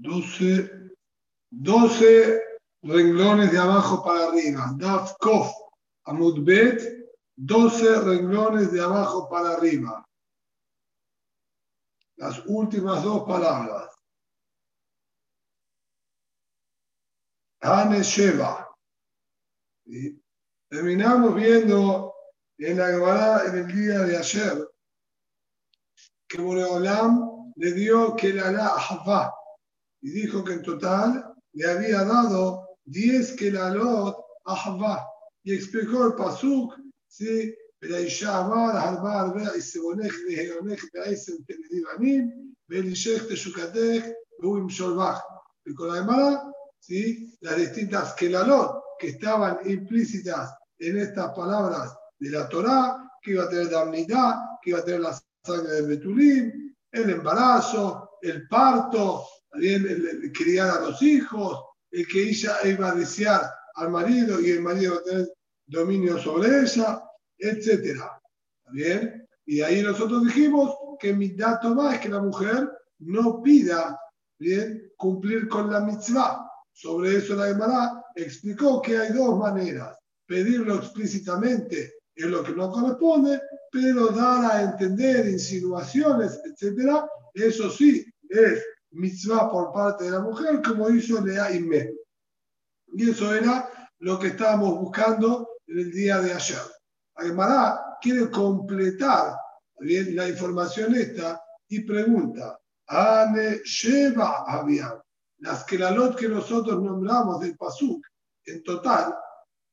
12, 12 renglones de abajo para arriba. Daf Kof Amudbet, 12 renglones de abajo para arriba. Las últimas dos palabras. Hane Sheva. Terminamos viendo en la Gemara en el día de ayer que Boreolam le dio que la la y dijo que en total le había dado 10 kelalot a Javá. Y explicó el pasuk, ¿sí? Y con la demás, ¿sí? las distintas kelalot que estaban implícitas en estas palabras de la Torá, que iba a tener damnidad, que iba a tener la sangre del Betulim, el embarazo, el parto, también el, criar a los hijos, el que ella iba a desear al marido y el marido va a tener dominio sobre ella, etc. bien? Y ahí nosotros dijimos que mi dato más es que la mujer no pida bien cumplir con la mitzvah. Sobre eso la Gemara explicó que hay dos maneras. Pedirlo explícitamente es lo que no corresponde, pero dar a entender insinuaciones, etc. Eso sí es mitzvah por parte de la mujer, como hizo Lea Inme. Y eso era lo que estábamos buscando en el día de ayer. Aguimará quiere completar la información esta y pregunta, Ane Sheva Avian, las que la lot que nosotros nombramos del Pasuk, en total,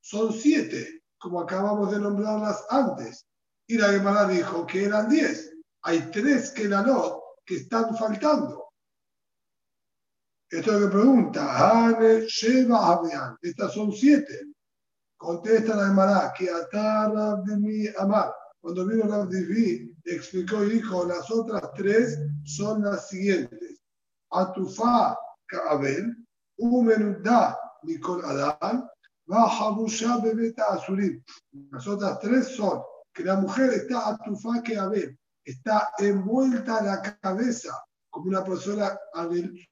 son siete, como acabamos de nombrarlas antes. Y la Gemara dijo que eran diez. Hay tres que la que están faltando. Esto es lo que pregunta. Ane, Sheva, Abian. Estas son siete. Contesta la Emara que Atar de mi Amar. Cuando vino Rav Divi, explicó y dijo: las otras tres son las siguientes. Atufa Kaabel, Umenudá Nicol Adán, Bahabusha Bebeta Azurim. Las otras tres son que la mujer está Atufa Kaabel, está envuelta la cabeza como una persona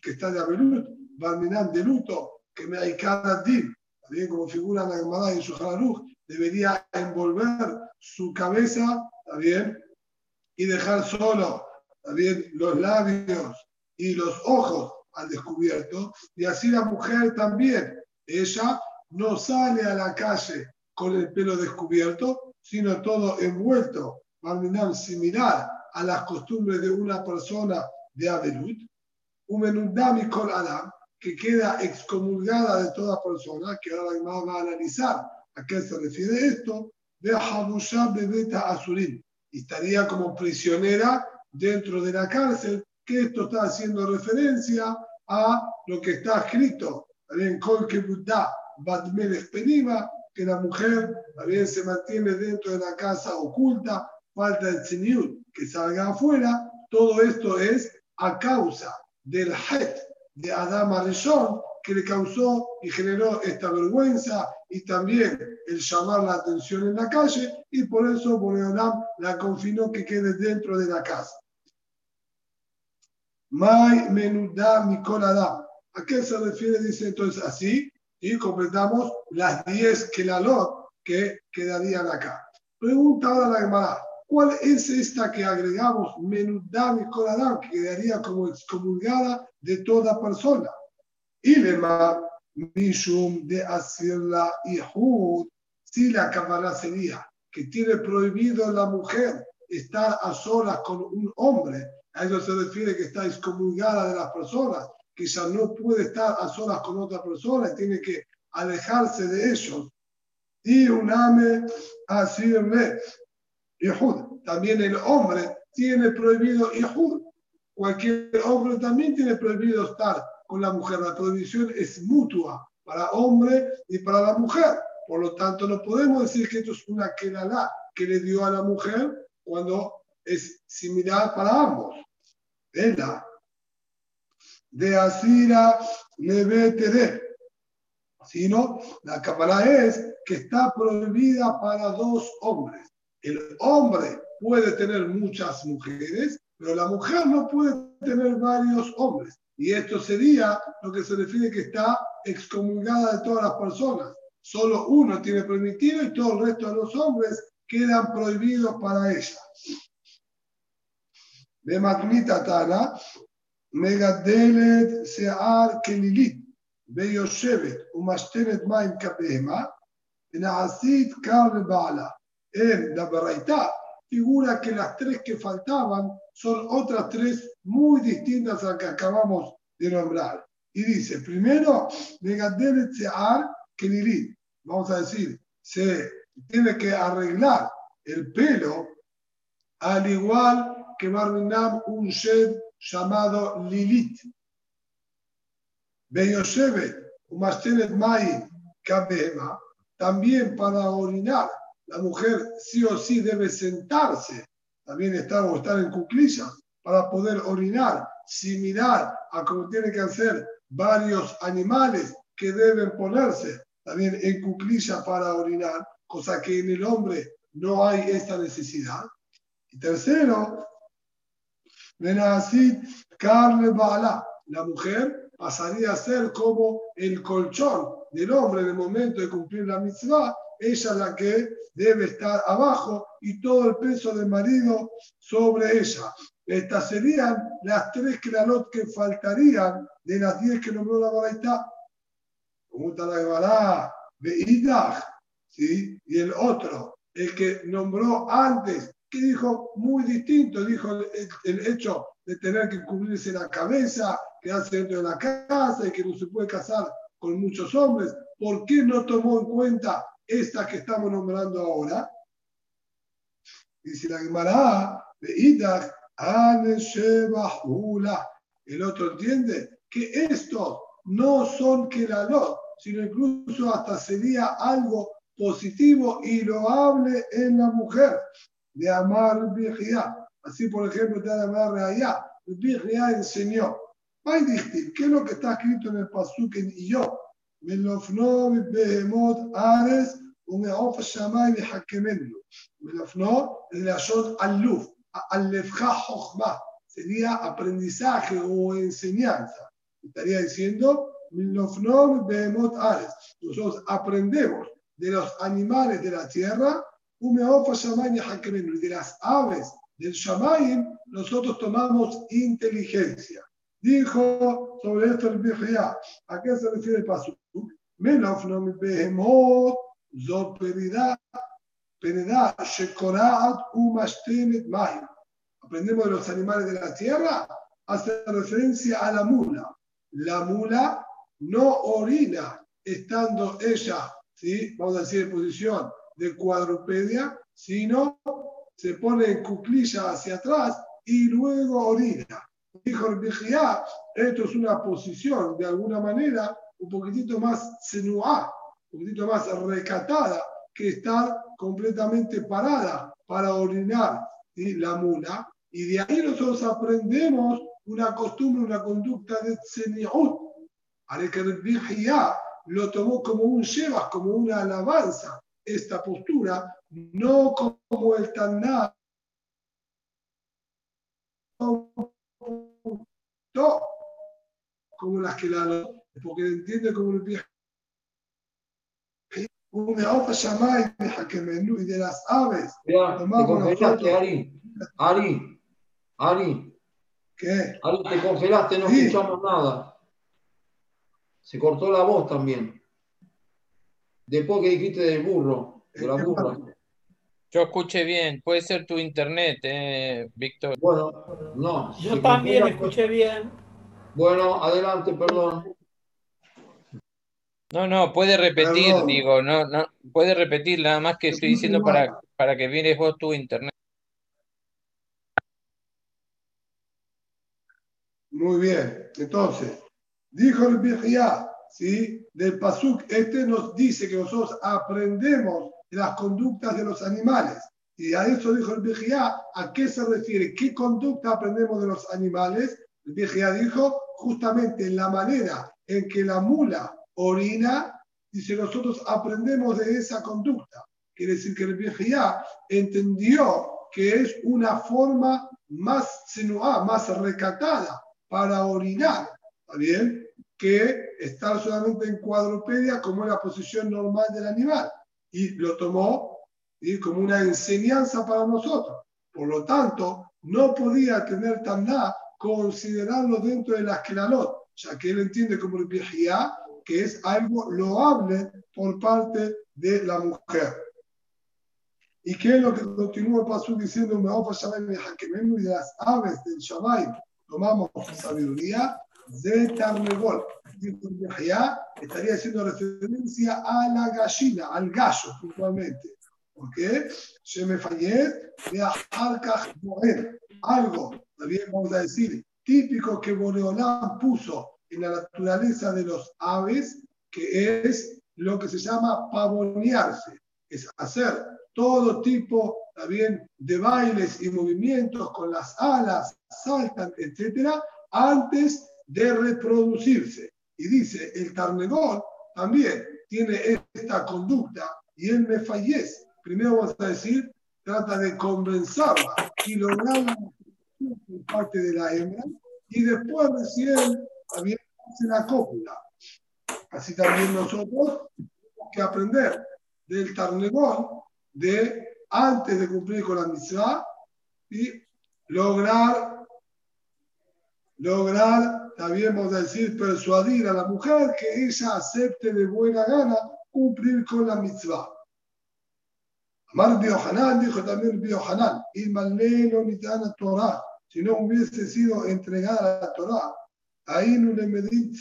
que está de Abelut, Barminan de luto, que me din, también como figura en la Gemara en su Jalaluj, debería envolver su cabeza, también, y dejar solo, también, los labios y los ojos al descubierto, y así la mujer también, ella no sale a la calle con el pelo descubierto, sino todo envuelto, Barminan similar a las costumbres de una persona de Abelut, un Kol Adam, que queda excomulgada de toda persona, que ahora la va a analizar a qué se refiere esto, de Habusha Bebeta Azurim, y estaría como prisionera dentro de la cárcel, que esto está haciendo referencia a lo que está escrito en Kol Kebuddha Badmelech Penima, que la mujer también se mantiene dentro de la casa oculta, falta el Señor que salga afuera, todo esto es a causa del het de Adam Arishon que le causó y generó esta vergüenza y también el llamar la atención en la calle y por eso Boreolam la confinó que quede dentro de la casa. Mai menudá Adam. ¿A qué se refiere? Dice entonces así y completamos las 10 que la lot que quedarían acá. Pregunta ahora la Gemara. ¿Cuál es esta que agregamos? Menudam y Koradam, que quedaría como excomulgada de toda persona. Y lema Mishum de Asirla y Hud, si la cámara sería que tiene prohibido la mujer estar a solas con un hombre. A eso se refiere que está excomulgada de las personas, que ya no puede estar a solas con otra persona y tiene que alejarse de ellos. Y un ame asirle también el hombre tiene prohibido Yehud. Cualquier hombre también tiene prohibido estar con la mujer. La prohibición es mutua para hombre y para la mujer. Por lo tanto, no podemos decir que esto es una queralá que le dio a la mujer cuando es similar para ambos. Ella, de Asira Levetere. Sino, la cámara es que está prohibida para dos hombres. El hombre puede tener muchas mujeres pero la mujer no puede tener varios hombres. Y esto sería lo que se refiere que está excomulgada de todas las personas. Solo uno tiene permitido y todo el resto de los hombres quedan prohibidos para ella. De Tana, Megadelet Sear Kelilit, Beyoshevet, Umashtenet Maim Kapehema, Naasit Karle Bala. En la Baraita figura que las tres que faltaban son otras tres muy distintas a las que acabamos de nombrar. Y dice, primero, Kelilit. Vamos a decir, se tiene que arreglar el pelo al igual que Barminam un shed llamado Lilith. Beyoshevet, Umastenet Mai Kabema, también para orinar, la mujer sí o sí debe sentarse, también estar o estar en cuclillas para poder orinar, similar a como tiene que hacer varios animales que deben ponerse también en cuclillas para orinar, cosa que en el hombre no hay esta necesidad. Y tercero, Benazit carne bala. La mujer pasaría a ser como el colchón del hombre en el momento de cumplir la mitzvah. Ella la que debe estar abajo y todo el peso del marido sobre ella. Estas serían las tres clarot que faltarían de las diez que nombró la Baraita. Pregunta la Gemara, ¿sí? Y el otro, el que nombró antes que dijo muy distinto, dijo el, hecho de tener que cubrirse la cabeza, quedarse dentro de la casa y que no se puede casar con muchos hombres. ¿Por qué no tomó en cuenta esta que estamos nombrando ahora? Dice la Gemara, el otro entiende que estos no son que la lot, sino incluso hasta sería algo positivo y loable en la mujer de amar Bijia. Así, por ejemplo, te da amar Reaya. Bijia enseñó. ¿qué es lo que está escrito en el Pasuk en Iyo? Behemot ares umeof shamay behakemenu. Melofno es la shot al-luf, al-lefja jochma. Sería aprendizaje o enseñanza. Estaría diciendo, ares. Nosotros aprendemos de los animales de la tierra y de las aves del Shamayim, nosotros tomamos inteligencia. Dijo sobre esto el Bihya, ¿a qué se refiere el paso? Menos no me behemot, zo perida, perida, shekoraat, umashtenet mayim. Aprendemos de los animales de la tierra, hace referencia a la mula. La mula no orina estando ella, ¿sí? vamos a decir en posición de cuadrupedia, sino se pone en cuclilla hacia atrás y luego orina. Dijo el Bijía, esto es una posición de alguna manera un poquitito más senuá, un poquitito más recatada que estar completamente parada para orinar la mula. Y de ahí nosotros aprendemos una costumbre, una conducta de tseniut. Al que el Bijía lo tomó como un llevas, como una alabanza esta postura, no como el Taná, como las que la porque entiende como el viejo. Una hoja llamada y de las aves. Te congelaste, Ari. Ari, Ari. ¿Qué? Ari, te congelaste, no escuchamos nada. Se cortó la voz también. Después que dijiste del burro, de la burra. Yo escuché bien, puede ser tu internet, eh, Víctor. Bueno, no. Yo también escuché bien. Bueno, adelante, perdón. No, no, puede repetir, digo, no, no, puede repetir, nada más que estoy diciendo para, para que vienes vos tu internet. Muy bien, entonces, dijo el Bijía, ¿sí? del Pasuk, este nos dice que nosotros aprendemos las conductas de los animales. Y a eso dijo el Bijía, ¿a qué se refiere? ¿Qué conducta aprendemos de los animales? El Bijía dijo justamente la manera en que la mula orina, dice nosotros aprendemos de esa conducta. Quiere decir que el Bijía entendió que es una forma más senua, más recatada para orinar, ¿está bien? Que estar solamente en cuadrupedia como es la posición normal del animal. Y lo tomó como una enseñanza para nosotros. Por lo tanto, no podía tener nada considerarlo dentro de las Kelalot, ya que él entiende como el viejía que es algo loable por parte de la mujer. ¿Y qué es lo que continúa el paso diciendo? Y de las aves del Shabbat tomamos sabiduría de Tarnegol. Estaría haciendo referencia a la gallina, al gallo puntualmente. ¿Por qué? Se me fallé de Algo, también vamos a decir, típico que Boreolán puso en la naturaleza de los aves, que es lo que se llama pavonearse, es hacer todo tipo también de bailes y movimientos con las alas, saltan, etcétera, antes de reproducirse. Y dice, el tarnegón también tiene esta conducta y él me fallece. Primero vamos a decir, trata de convencerla y lograr la por parte de la hembra y después recién también hace la cópula. Así también nosotros tenemos que aprender del tarnegón de antes de cumplir con la mitzvah y lograr, lograr, también vamos a decir, persuadir a la mujer que ella acepte de buena gana cumplir con la mitzvah. Amar Biohanan dijo también Biohanan, a Torah, si no hubiese sido entregada la Torah, ahí no le medit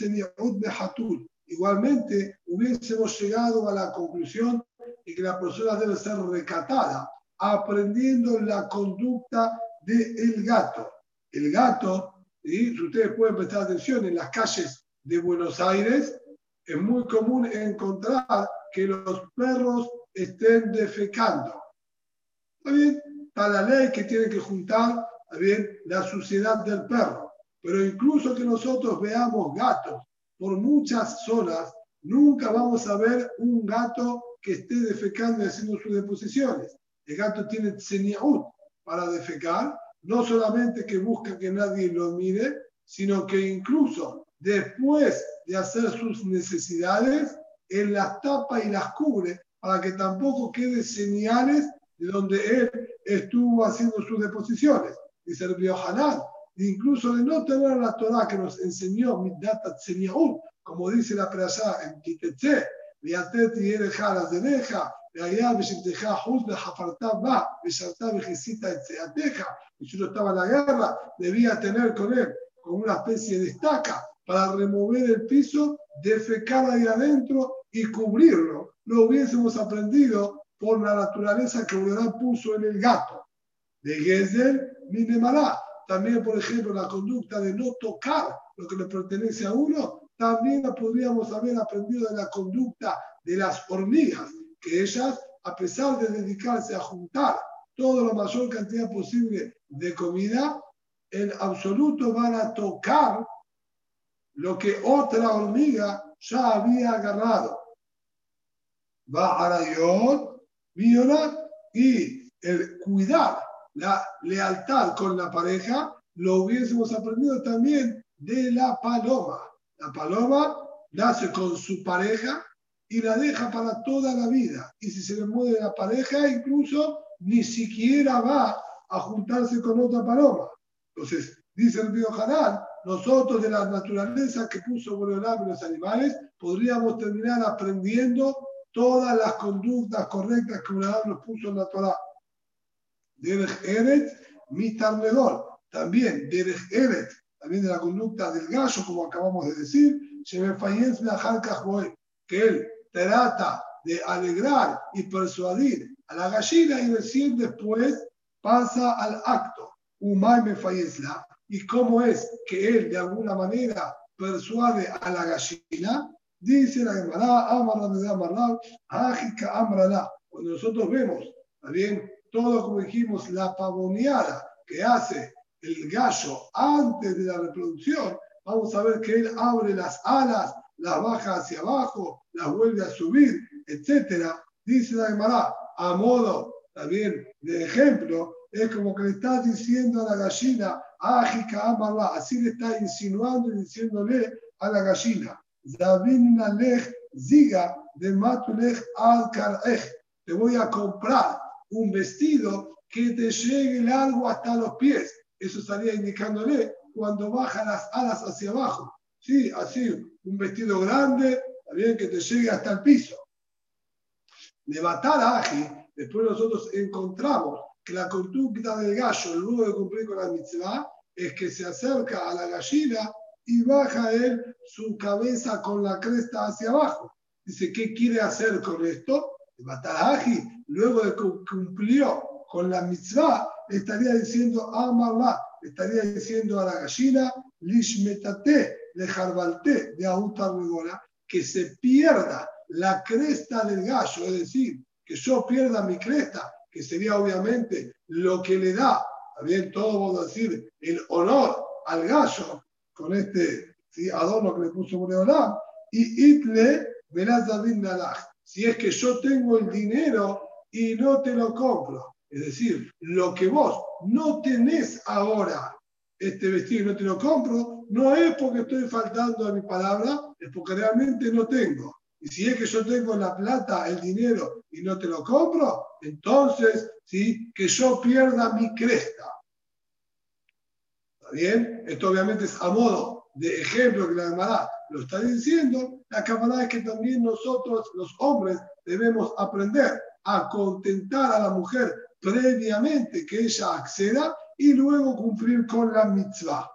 hatul. Igualmente hubiésemos llegado a la conclusión y que la persona debe ser recatada, aprendiendo la conducta del gato. El gato, y ustedes pueden prestar atención, en las calles de Buenos Aires es muy común encontrar que los perros estén defecando. Está bien, está la ley que tiene que juntar bien, la suciedad del perro. Pero incluso que nosotros veamos gatos por muchas zonas, nunca vamos a ver un gato que esté defecando y haciendo sus deposiciones. El gato tiene tseniaut para defecar, no solamente que busca que nadie lo mire, sino que incluso después de hacer sus necesidades, él las tapa y las cubre para que tampoco quede señales de donde él estuvo haciendo sus deposiciones. Y Dice el Hanan, incluso de no tener la Torah que nos enseñó Middat como dice la Perashá en Kitetse, Beatet y Erejaras de Deja, והיה בשבתך חוץ וחפרת בה, ושרתה וכיסית את צאתך, y si no estaba en la guerra, debía tener con él como una especie de estaca para remover el piso, defecar ahí adentro y cubrirlo. Lo hubiésemos aprendido por la naturaleza que Urán puso en el gato. De Gezer, Minemará. También, por ejemplo, la conducta de no tocar lo que le pertenece a uno, también la podríamos haber aprendido de la conducta de las hormigas, que ellas, a pesar de dedicarse a juntar toda la mayor cantidad posible de comida, en absoluto van a tocar lo que otra hormiga ya había agarrado. Va a rayón, violar y el cuidar la lealtad con la pareja lo hubiésemos aprendido también de la paloma. La paloma nace con su pareja y la deja para toda la vida. Y si se le mueve la pareja, incluso ni siquiera va a juntarse con otra paloma. Entonces, dice el río nosotros de la naturaleza que puso Boreolam los animales, podríamos terminar aprendiendo todas las conductas correctas que Boreolam nos puso en la Torah. Derech Eret, Mitarnedor. También Derech Eret, también de la conducta del gallo, como acabamos de decir, que él trata de alegrar y persuadir a la gallina y recién después pasa al acto. Umay me ¿Y cómo es que él de alguna manera persuade a la gallina? Dice la Gemara, Amarla de Amarla, Ágica Amrala. Cuando nosotros vemos, también todo como dijimos, la pavoneada que hace el gallo antes de la reproducción, vamos a ver que él abre las alas, las baja hacia abajo, las vuelve a subir, etc. Dice la Gemara, a modo también de ejemplo, es como que le estás diciendo a la gallina, Ágica, amarla, así le está insinuando y diciéndole a la gallina, Ziga, de al te voy a comprar un vestido que te llegue largo hasta los pies. Eso estaría indicándole cuando baja las alas hacia abajo. Sí, así, un vestido grande, también que te llegue hasta el piso. De matar a Aji, después nosotros encontramos que la conducta del gallo, luego de cumplir con la mitzvah, es que se acerca a la gallina y baja él su cabeza con la cresta hacia abajo. Dice, ¿qué quiere hacer con esto? De matar a Aji, luego de que cumplió con la mitzvah, estaría diciendo Amarla, estaría diciendo a la gallina, Lishmetate, de Jarbalte, de Autarmegora, que se pierda la cresta del gallo, es decir, que yo pierda mi cresta, que sería obviamente lo que le da, también todo vamos a decir, el honor al gallo, con este adorno que le puso Boreolam, y Itle David Si es que yo tengo el dinero y no te lo compro, es decir, lo que vos no tenés ahora, este vestido y no te lo compro, no es porque estoy faltando a mi palabra, es porque realmente no tengo. Y si es que yo tengo la plata, el dinero y no te lo compro, entonces, ¿sí? que yo pierda mi cresta. ¿Está bien? Esto obviamente es a modo de ejemplo que la hermana lo está diciendo. La cámara es que también nosotros, los hombres, debemos aprender a contentar a la mujer previamente que ella acceda y luego cumplir con la mitzvah.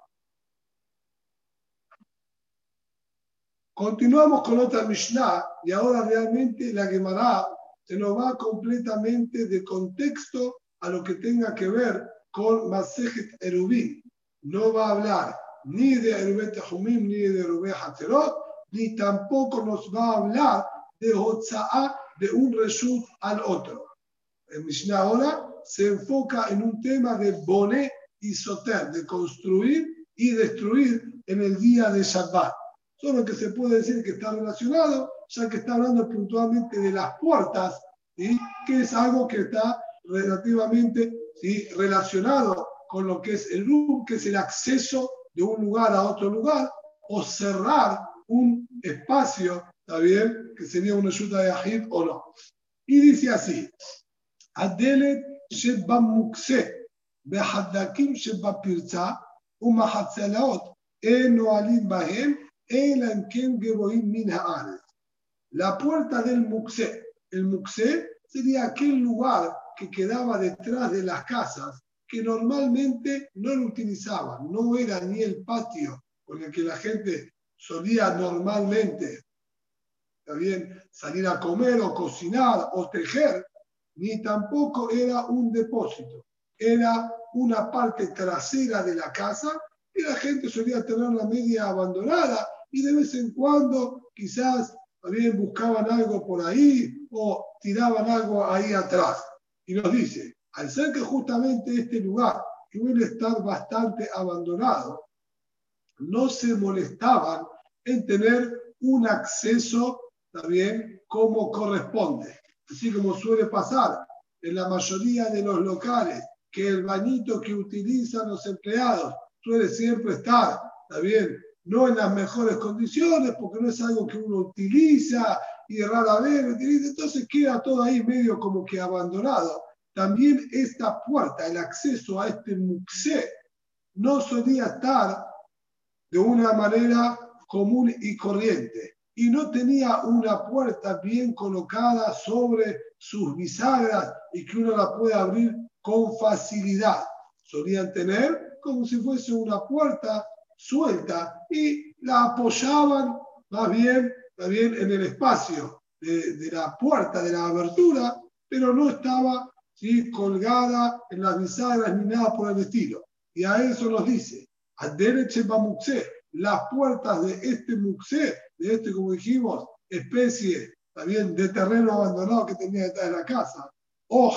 Continuamos con otra Mishnah y ahora realmente la Gemara se nos va completamente de contexto a lo que tenga que ver con Masejet Erubin. No va a hablar ni de Erubet Tehumim ni de Erubet Hatzerot, ni tampoco nos va a hablar de Hotza'a de un Reshut al otro. El Mishnah ahora se enfoca en un tema de boné y soter, de construir y destruir en el día de Shabbat. Solo que se puede decir que está relacionado, ya que está hablando puntualmente de las puertas, que es algo que está relativamente ¿sí? relacionado con lo que es el room, que es el acceso de un lugar a otro lugar, o cerrar un espacio, ¿está bien? Que sería una ayuda de Ajid o no. Y dice así, Adelet שבמוקצה בחדקים שבפרצה ומחצלאות אין נועלים בהם, אלא אם כן גבוהים מן הארץ. La puerta del muxé. El muxé sería aquel lugar que quedaba detrás de las casas que normalmente no lo utilizaban. No era ni el patio con el que la gente solía normalmente también salir a comer o cocinar o tejer, ni tampoco era un depósito, era una parte trasera de la casa y la gente solía tener la media abandonada y de vez en cuando quizás también buscaban algo por ahí o tiraban algo ahí atrás. Y nos dice, al ser que justamente este lugar suele estar bastante abandonado, no se molestaban en tener un acceso también como corresponde así como suele pasar en la mayoría de los locales, que el bañito que utilizan los empleados suele siempre estar, está bien, no en las mejores condiciones, porque no es algo que uno utiliza y rara vez lo utiliza, entonces queda todo ahí medio como que abandonado. También esta puerta, el acceso a este muxé, no solía estar de una manera común y corriente y no tenía una puerta bien colocada sobre sus bisagras y que uno la pueda abrir con facilidad. Solían tener como si fuese una puerta suelta y la apoyaban más bien, bien en el espacio de, la puerta, de la abertura, pero no estaba colgada en las bisagras ni nada por el estilo. Y a eso nos dice, derecho las puertas de este muxé de este, como dijimos, especie también de terreno abandonado que tenía detrás de la casa. O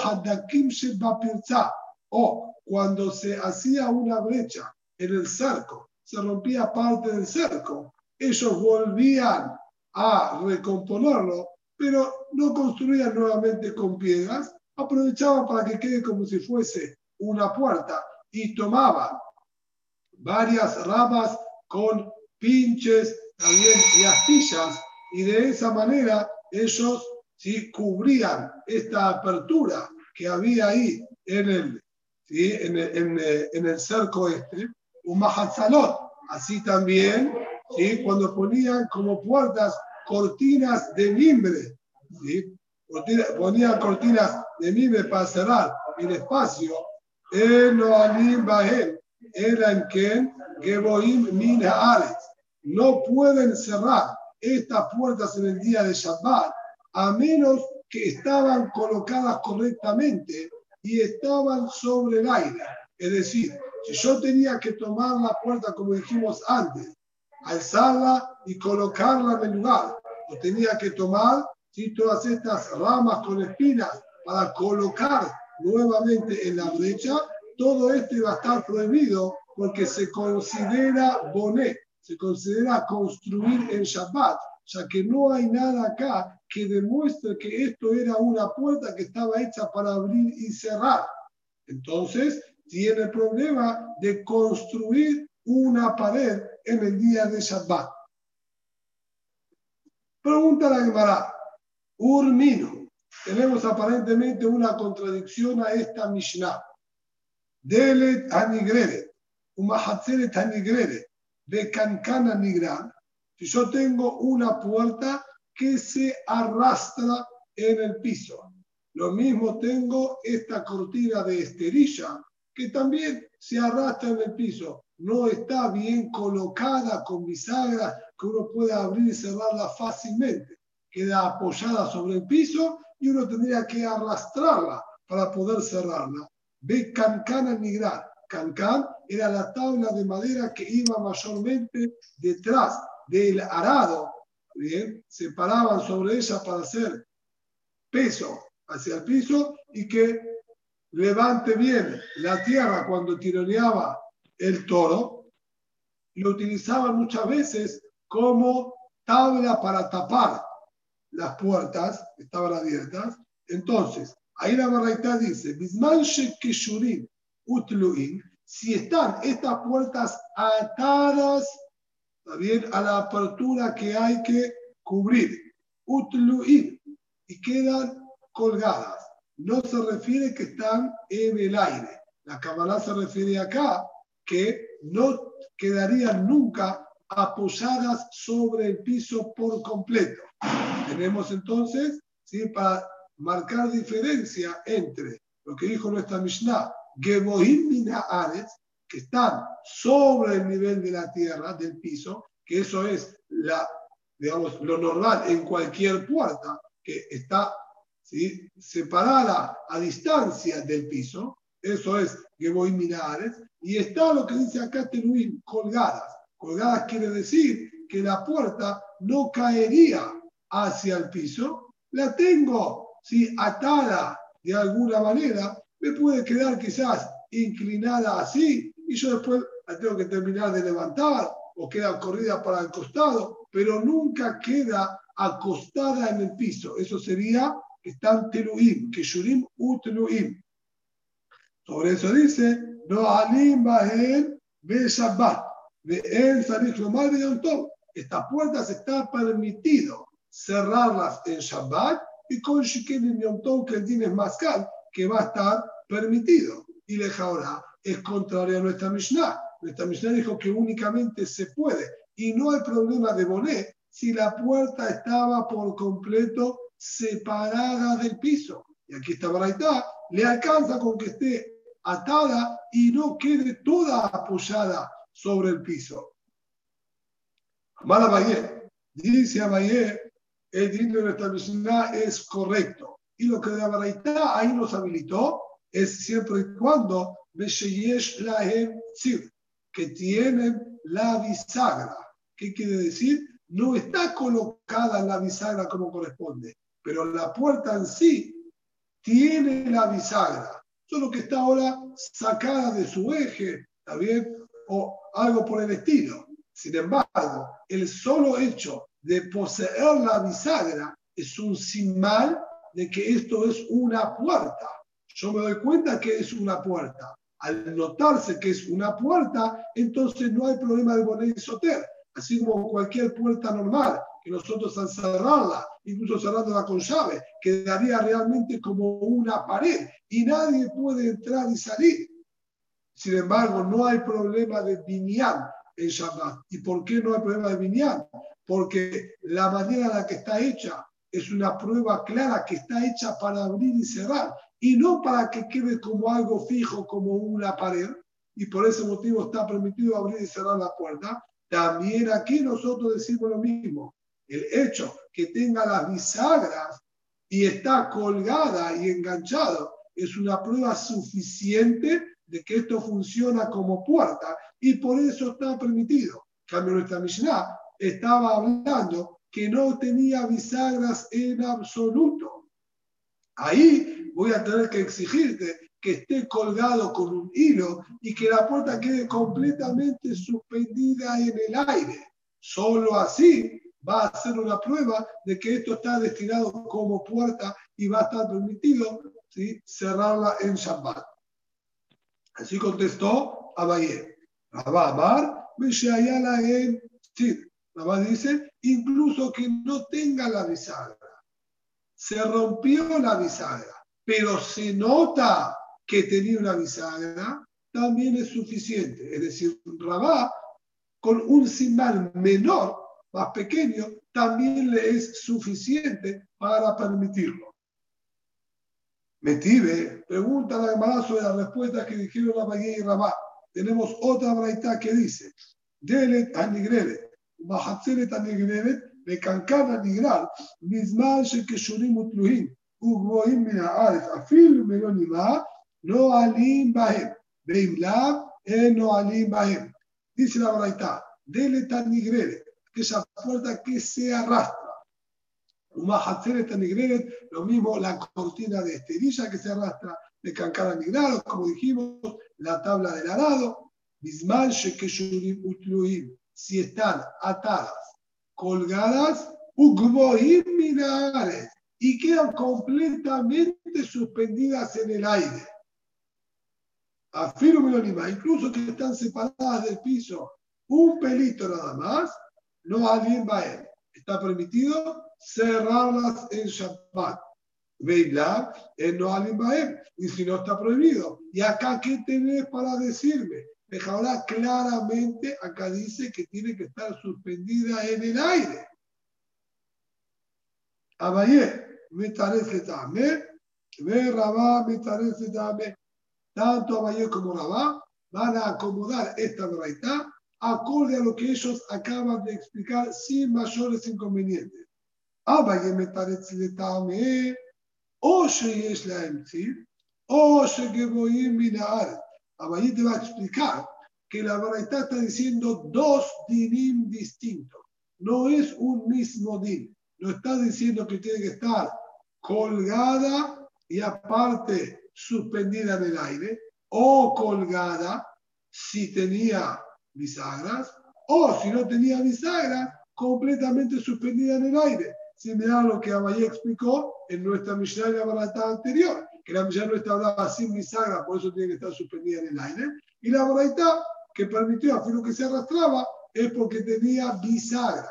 o cuando se hacía una brecha en el cerco, se rompía parte del cerco, ellos volvían a recomponerlo, pero no construían nuevamente con piedras, aprovechaban para que quede como si fuese una puerta y tomaban varias ramas con pinches también y astillas y de esa manera ellos ¿sí? cubrían esta apertura que había ahí en el, ¿sí? en, en, en el cerco este, un mahatzalot. Así también, ¿sí? cuando ponían como puertas cortinas de mimbre, ¿sí? ponían cortinas de mimbre para cerrar el espacio, eran que no pueden cerrar estas puertas en el día de Shabbat a menos que estaban colocadas correctamente y estaban sobre el aire. Es decir, si yo tenía que tomar la puerta, como dijimos antes, alzarla y colocarla en el lugar, o tenía que tomar si todas estas ramas con espinas para colocar nuevamente en la brecha, todo esto iba a estar prohibido porque se considera bonet, se considera construir en Shabbat, ya que no hay nada acá que demuestre que esto era una puerta que estaba hecha para abrir y cerrar. Entonces, tiene el problema de construir una pared en el día de Shabbat. Pregunta la Gemara, Urmino, tenemos aparentemente una contradicción a esta Mishnah. Delet anigreret, umahatzeret anigreret, de cancana nigran. Si yo tengo una puerta que se arrastra en el piso. Lo mismo tengo esta cortina de esterilla que también se arrastra en el piso. No está bien colocada con bisagra que uno pueda abrir y cerrarla fácilmente. Queda apoyada sobre el piso y uno tendría que arrastrarla para poder cerrarla. Ve cancana migrar. Cancán era la tabla de madera que iba mayormente detrás del arado, bien, se paraban sobre ella para hacer peso hacia el piso y que levante bien la tierra cuando tironeaba el toro, lo utilizaban muchas veces como tabla para tapar las puertas estaban abiertas. Entonces, ahí la barraita dice, si están estas puertas atadas bien, a la apertura que hay que cubrir, utluir, y quedan colgadas. No se refiere que están en el aire. La cámara se refiere acá que no quedarían nunca apoyadas sobre el piso por completo. Tenemos entonces, ¿sí? para marcar diferencia entre lo que dijo nuestra Mishnah, que están sobre el nivel de la tierra, del piso, que eso es la, digamos, lo normal en cualquier puerta, que está separada a distancia del piso, eso es Gebohim Minaares, y está lo que dice acá Tenuim, colgadas. Colgadas quiere decir que la puerta no caería hacia el piso, la tengo ¿sí? atada de alguna manera, me puede quedar quizás inclinada así y yo después la tengo que terminar de levantar o queda corrida para el costado, pero nunca queda acostada en el piso. Eso sería que están teluim, que shurim u teluim. Sobre eso dice, no alim bahen be shabbat, be en sarich lomar Estas puertas está permitido cerrarlas en Shabbat y con Shikin y Yom Tov, que el din es más que va a estar permitido. Y ahora es contrario a nuestra Mishnah. Nuestra Mishnah dijo que únicamente se puede y no hay problema de bonet si la puerta estaba por completo separada del piso. Y aquí está Baraitá, le alcanza con que esté atada y no quede toda apoyada sobre el piso. Mala Valle, dice Valle, el dinero de nuestra Mishnah es correcto. Y lo que de Baraitá ahí nos habilitó es siempre y cuando que tienen la bisagra. ¿Qué quiere decir? No está colocada la bisagra como corresponde, pero la puerta en sí tiene la bisagra, solo que está ahora sacada de su eje, ¿está bien? O algo por el estilo. Sin embargo, el solo hecho de poseer la bisagra es un mal de que esto es una puerta. yo me doy cuenta que es una puerta. Al notarse que es una puerta, entonces no hay problema de poner Soter, así como cualquier puerta normal, que nosotros al cerrarla, incluso cerrándola con llave, quedaría realmente como una pared y nadie puede entrar y salir. Sin embargo, no hay problema de binyan en Shabbat. ¿Y por qué no hay problema de binyan? Porque la manera en la que está hecha es una prueba clara que está hecha para abrir y cerrar y no para que quede como algo fijo, como una pared. Y por ese motivo está permitido abrir y cerrar la puerta. También aquí nosotros decimos lo mismo. El hecho que tenga las bisagras y está colgada y enganchado es una prueba suficiente de que esto funciona como puerta y por eso está permitido. Cambio nuestra Mishnah estaba hablando que no tenía bisagras en absoluto. Ahí voy a tener que exigirte que esté colgado con un hilo y que la puerta quede completamente suspendida en el aire. Solo así va a ser una prueba de que esto está destinado como puerta y va a estar permitido cerrarla en Shabbat. Así contestó Abaye. Rabá Amar, en Rabá dice, incluso que no tenga la bisagra. Se rompió la bisagra, pero se nota que tenía una bisagra, también es suficiente. Es decir, Rabá, con un simbal menor, más pequeño, también le es suficiente para permitirlo. Metive, pregunta la Gemara sobre las respuestas que dijeron la Rabá y Rabá. Tenemos otra braita que dice, Delet anigreret, Mahatzeret anigreret, מקנקן הנגרר, בזמן שקשורים ותלויים וגבוהים מן הארץ, אפילו מלא נימה, נועלים בהם, ואם לאו, אין נועלים בהם. Dice la braita, דלת הנגררת, aquella puerta que se arrastra. Lo mismo la cortina de esterilla que se arrastra, de cancara migrado, como dijimos, la tabla del arado, si están atadas, colgadas, y quedan completamente suspendidas en el aire. Afirmo incluso que están separadas del piso un pelito nada más, no alguien va él. Está permitido cerrarlas en Shabbat. Veila, no alguien va él. Y si no está prohibido. ¿Y acá qué tenés para decirme? Deja claramente, acá dice que tiene que estar suspendida en el aire. Abayé, me parece también. Ve Rabá, me parece también. Tanto Abayé como Rabá van a acomodar esta verdad acorde a lo que ellos acaban de explicar sin mayores inconvenientes. Abaye me parece de Tame, o es la MC, o que voy en minar. Abaye te va a explicar que la verdad está diciendo dos dinim distintos. No es un mismo din. No está diciendo que tiene que estar colgada y aparte suspendida en el aire, o colgada si tenía bisagras, o si no tenía bisagras, completamente suspendida en el aire. Similar a lo que Abayé explicó en nuestra Mishnah y Barata anterior, que la Mishnah no estaba sin bisagra, por eso tiene que estar suspendida en el aire. Y la Barata que permitió a lo que se arrastraba es porque tenía bisagra.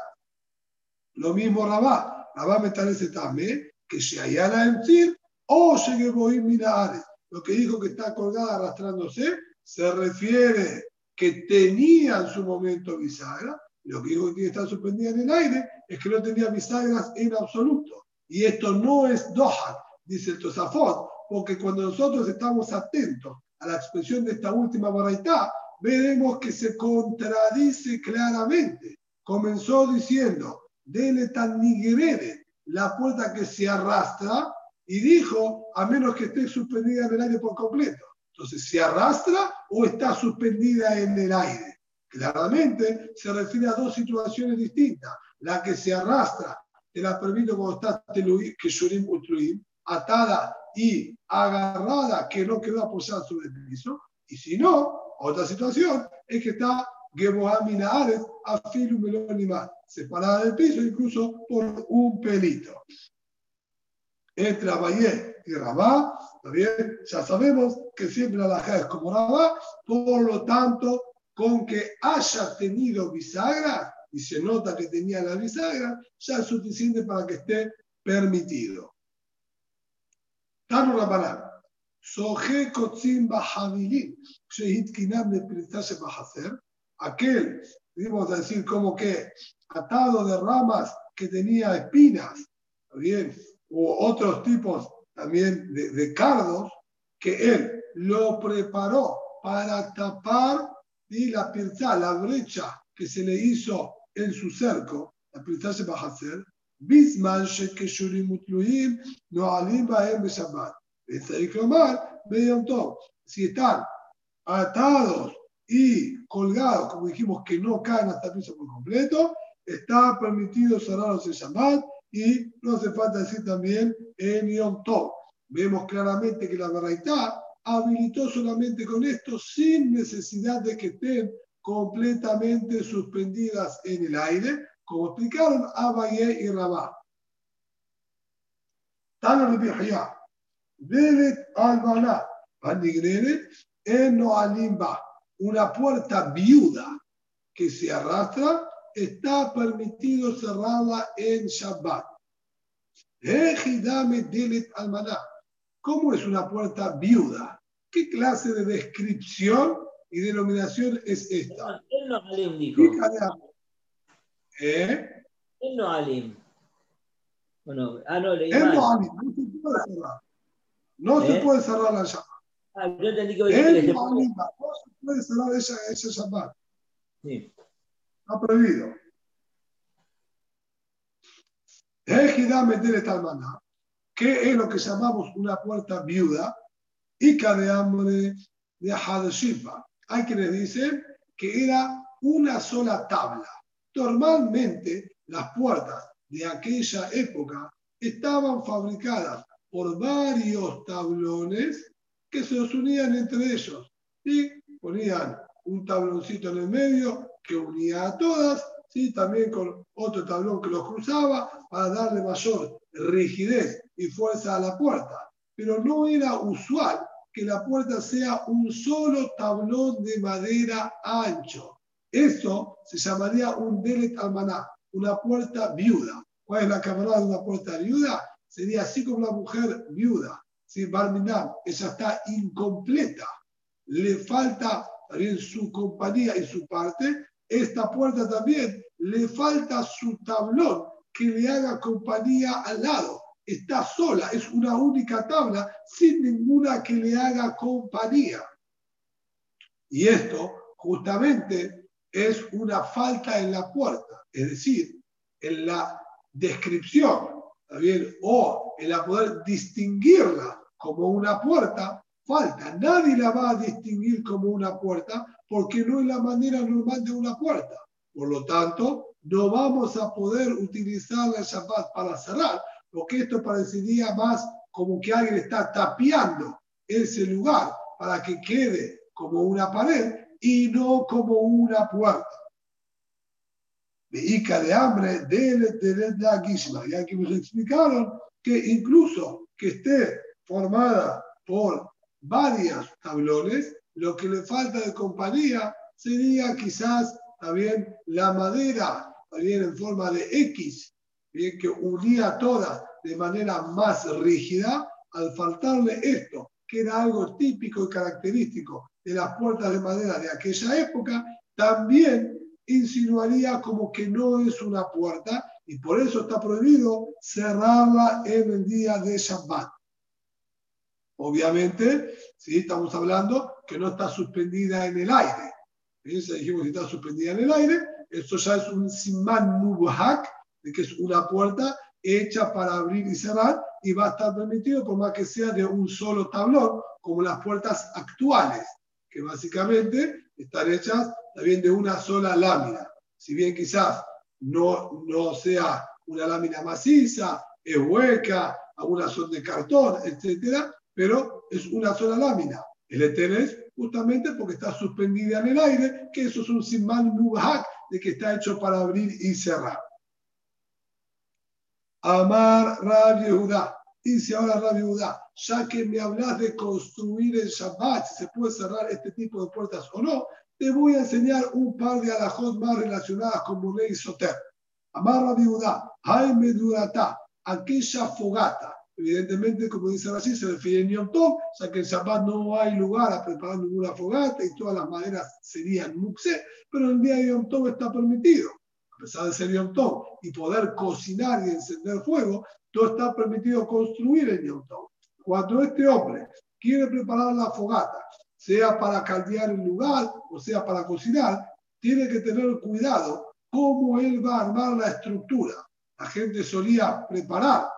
Lo mismo Rabá. Rabá me parece también que si hay la encir o se minares. Lo que dijo que está colgada arrastrándose se refiere que tenía en su momento bisagra, lo que digo que tiene que estar suspendida en el aire es que no tenía bisagras en absoluto. Y esto no es doha, dice el Tosafot, porque cuando nosotros estamos atentos a la expresión de esta última baraitá, veremos que se contradice claramente. Comenzó diciendo, dele tan nigrere, la puerta que se arrastra, y dijo, a menos que esté suspendida en el aire por completo. Entonces, ¿se arrastra o está suspendida en el aire? Claramente se refiere a dos situaciones distintas. La que se arrastra, te la permito cuando está que atada y agarrada, que no quedó apoyada sobre el piso. Y si no, otra situación es que está Geboamina Ares, Afilu Melón separada del piso incluso por un pelito. entre Abayé y Rabá, bien? Ya sabemos que siempre la laja es como Rabá, por lo tanto, con que haya tenido bisagra, y se nota que tenía la bisagra, ya es suficiente para que esté permitido. Tano Rabanán. Soje Kotzim Bahabilin, Shehitkinam de hacer aquel, vamos a decir como que atado de ramas que tenía espinas, bien, u otros tipos también de, cardos, que él lo preparó para tapar y la pirza, la brecha que se le hizo en su cerco, la pirza se va a hacer, Bisman Shekeshurimutluim no alimba en Shabbat. Si están atados y colgados, como dijimos, que no caen hasta el piso por completo, está permitido cerrarlos en Shabbat y no hace falta decir también en Yom Tov. Vemos claramente que la Baraitá habilitó solamente con esto sin necesidad de que estén completamente suspendidas en el aire, como explicaron Abaye y Rabá. Tano Rabbi Delet Albana, en no alimba, una puerta viuda que se arrastra está permitido cerrarla en Shabbat. ¿Cómo es una puerta viuda? ¿Qué clase de descripción y denominación es esta? Él no alim dijo. ¿Eh? Él no alim. Bueno, ah, no, leí Él no alim, no se puede cerrar. No se ¿Eh? puede cerrar la Shabbat. Ah, yo entendí que Él no alim, no se puede cerrar esa, esa Shabbat. Sí. Está prohibido. meter hermana, que es lo que llamamos una puerta viuda, y de hambre de Hadeshipa. Hay quienes dicen que era una sola tabla. Normalmente las puertas de aquella época estaban fabricadas por varios tablones que se los unían entre ellos y ponían un tabloncito en el medio que unía a todas, ¿sí? también con otro tablón que los cruzaba para darle mayor rigidez y fuerza a la puerta. Pero no era usual que la puerta sea un solo tablón de madera ancho. Eso se llamaría un delet almaná, una puerta viuda. ¿Cuál es la cámara de una puerta viuda? Sería así como una mujer viuda. Si Barminam, ella está incompleta, le falta también su compañía y su parte, esta puerta también le falta su tablón que le haga compañía al lado. Está sola, es una única tabla sin ninguna que le haga compañía. Y esto justamente es una falta en la puerta, es decir, en la descripción, ¿está O en la poder distinguirla como una puerta, falta. Nadie la va a distinguir como una puerta porque no es la manera normal de una puerta. Por lo tanto, no vamos a poder utilizar la Shabbat para cerrar, porque esto parecería más como que alguien está tapiando ese lugar para que quede como una pared y no como una puerta. Ica de hambre, de guisma. Ya que nos explicaron que incluso que esté formada por varios tablones, lo que le falta de compañía sería quizás también la madera, también en forma de X, bien que unía todas de manera más rígida, al faltarle esto, que era algo típico y característico de las puertas de madera de aquella época, también insinuaría como que no es una puerta y por eso está prohibido cerrarla en el día de Shabbat. Obviamente, si estamos hablando que no está suspendida en el aire. Si dijimos que está suspendida en el aire, eso ya es un simán mubhak, de que es una puerta hecha para abrir y cerrar y va a estar permitido por más que sea de un solo tablón, como las puertas actuales, que básicamente están hechas también de una sola lámina. Si bien quizás no, no sea una lámina maciza, es hueca, algunas son de cartón, etcétera, pero es una sola lámina. El Eter es justamente porque está suspendida en el aire, que eso es un simán de que está hecho para abrir y cerrar. Amar Rab Yehuda, Dice ahora la viuda, ya que me hablas de construir el Shabbat, si se puede cerrar este tipo de puertas o no, te voy a enseñar un par de alajot más relacionadas con Moné y Soter. Amar la viuda, Jaime Durata, aquella fogata. Evidentemente, como dice así, se refiere a Yom Tov, ya que en Shabbat no hay lugar a preparar ninguna fogata y todas las maderas serían muxe, pero el día de Yom Tov está permitido. A pesar de ser Yom Tov y poder cocinar y encender fuego, todo está permitido construir en Yom Tov. Cuando este hombre quiere preparar la fogata, sea para caldear el lugar o sea para cocinar, tiene que tener cuidado cómo él va a armar la estructura. La gente solía preparar,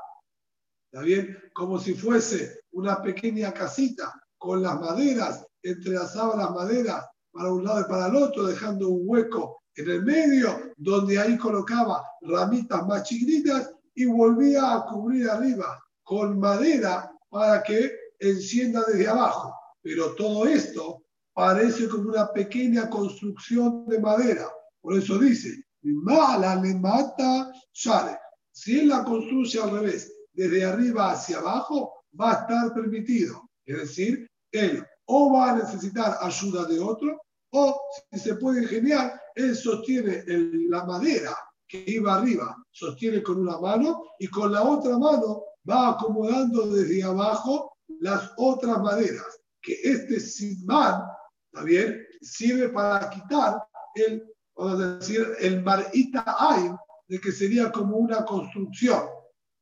¿está bien? Como si fuese una pequeña casita con las maderas, entrelazaba las maderas para un lado y para el otro, dejando un hueco en el medio, donde ahí colocaba ramitas más chiquititas y volvía a cubrir arriba con madera para que encienda desde abajo. Pero todo esto parece como una pequeña construcción de madera. Por eso dice, mala le mata, sale. Si él la construye al revés, desde arriba hacia abajo, va a estar permitido. Es decir, él o va a necesitar ayuda de otro, o si se puede ingeniar, él sostiene la madera que iba arriba, sostiene con una mano y con la otra mano va acomodando desde abajo las otras maderas. Que este simán, ¿está bien? Sirve para quitar el, vamos a decir, el marita ain, de que sería como una construcción.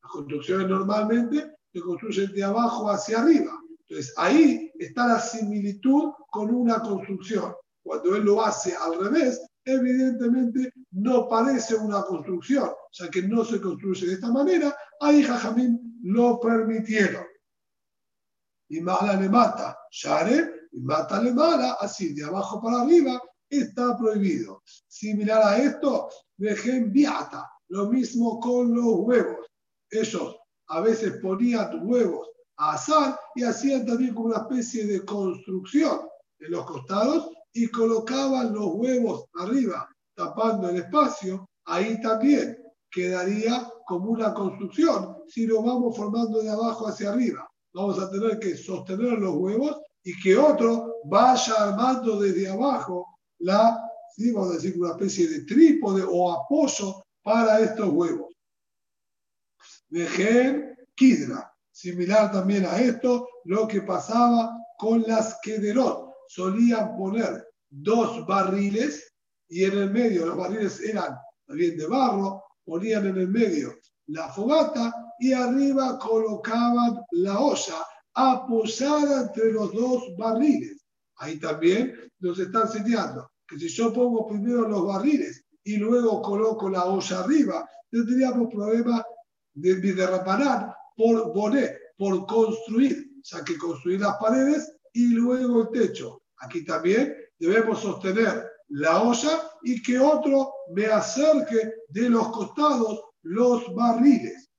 Las construcciones normalmente se construyen de abajo hacia arriba. Entonces ahí está la similitud con una construcción. Cuando él lo hace al revés, evidentemente no parece una construcción, ya que no se construye de esta manera, ahí Jajamín lo permitieron. Y mala le mata, Share, y mata mala, así de abajo para arriba, está prohibido. Similar a esto, dejen viata, lo mismo con los huevos. Ellos a veces ponían huevos a asar y hacían también como una especie de construcción en los costados y colocaban los huevos arriba, tapando el espacio, ahí también quedaría como una construcción si lo vamos formando de abajo hacia arriba. Vamos a tener que sostener los huevos y que otro vaya armando desde abajo la, vamos a decir, una especie de trípode o apoyo para estos huevos. Vejen Kidra. Similar también a esto, lo que pasaba con las Kederot solían poner dos barriles y en el medio, los barriles eran también de barro, ponían en el medio la fogata y arriba colocaban la olla apoyada entre los dos barriles. Ahí también nos están enseñando que si yo pongo primero los barriles y luego coloco la olla arriba, tendríamos problema de, derrapanar por poner, por construir, ya que construir las paredes y luego el techo. Aquí también debemos sostener la olla y que otro me acerque de los costados los barriles.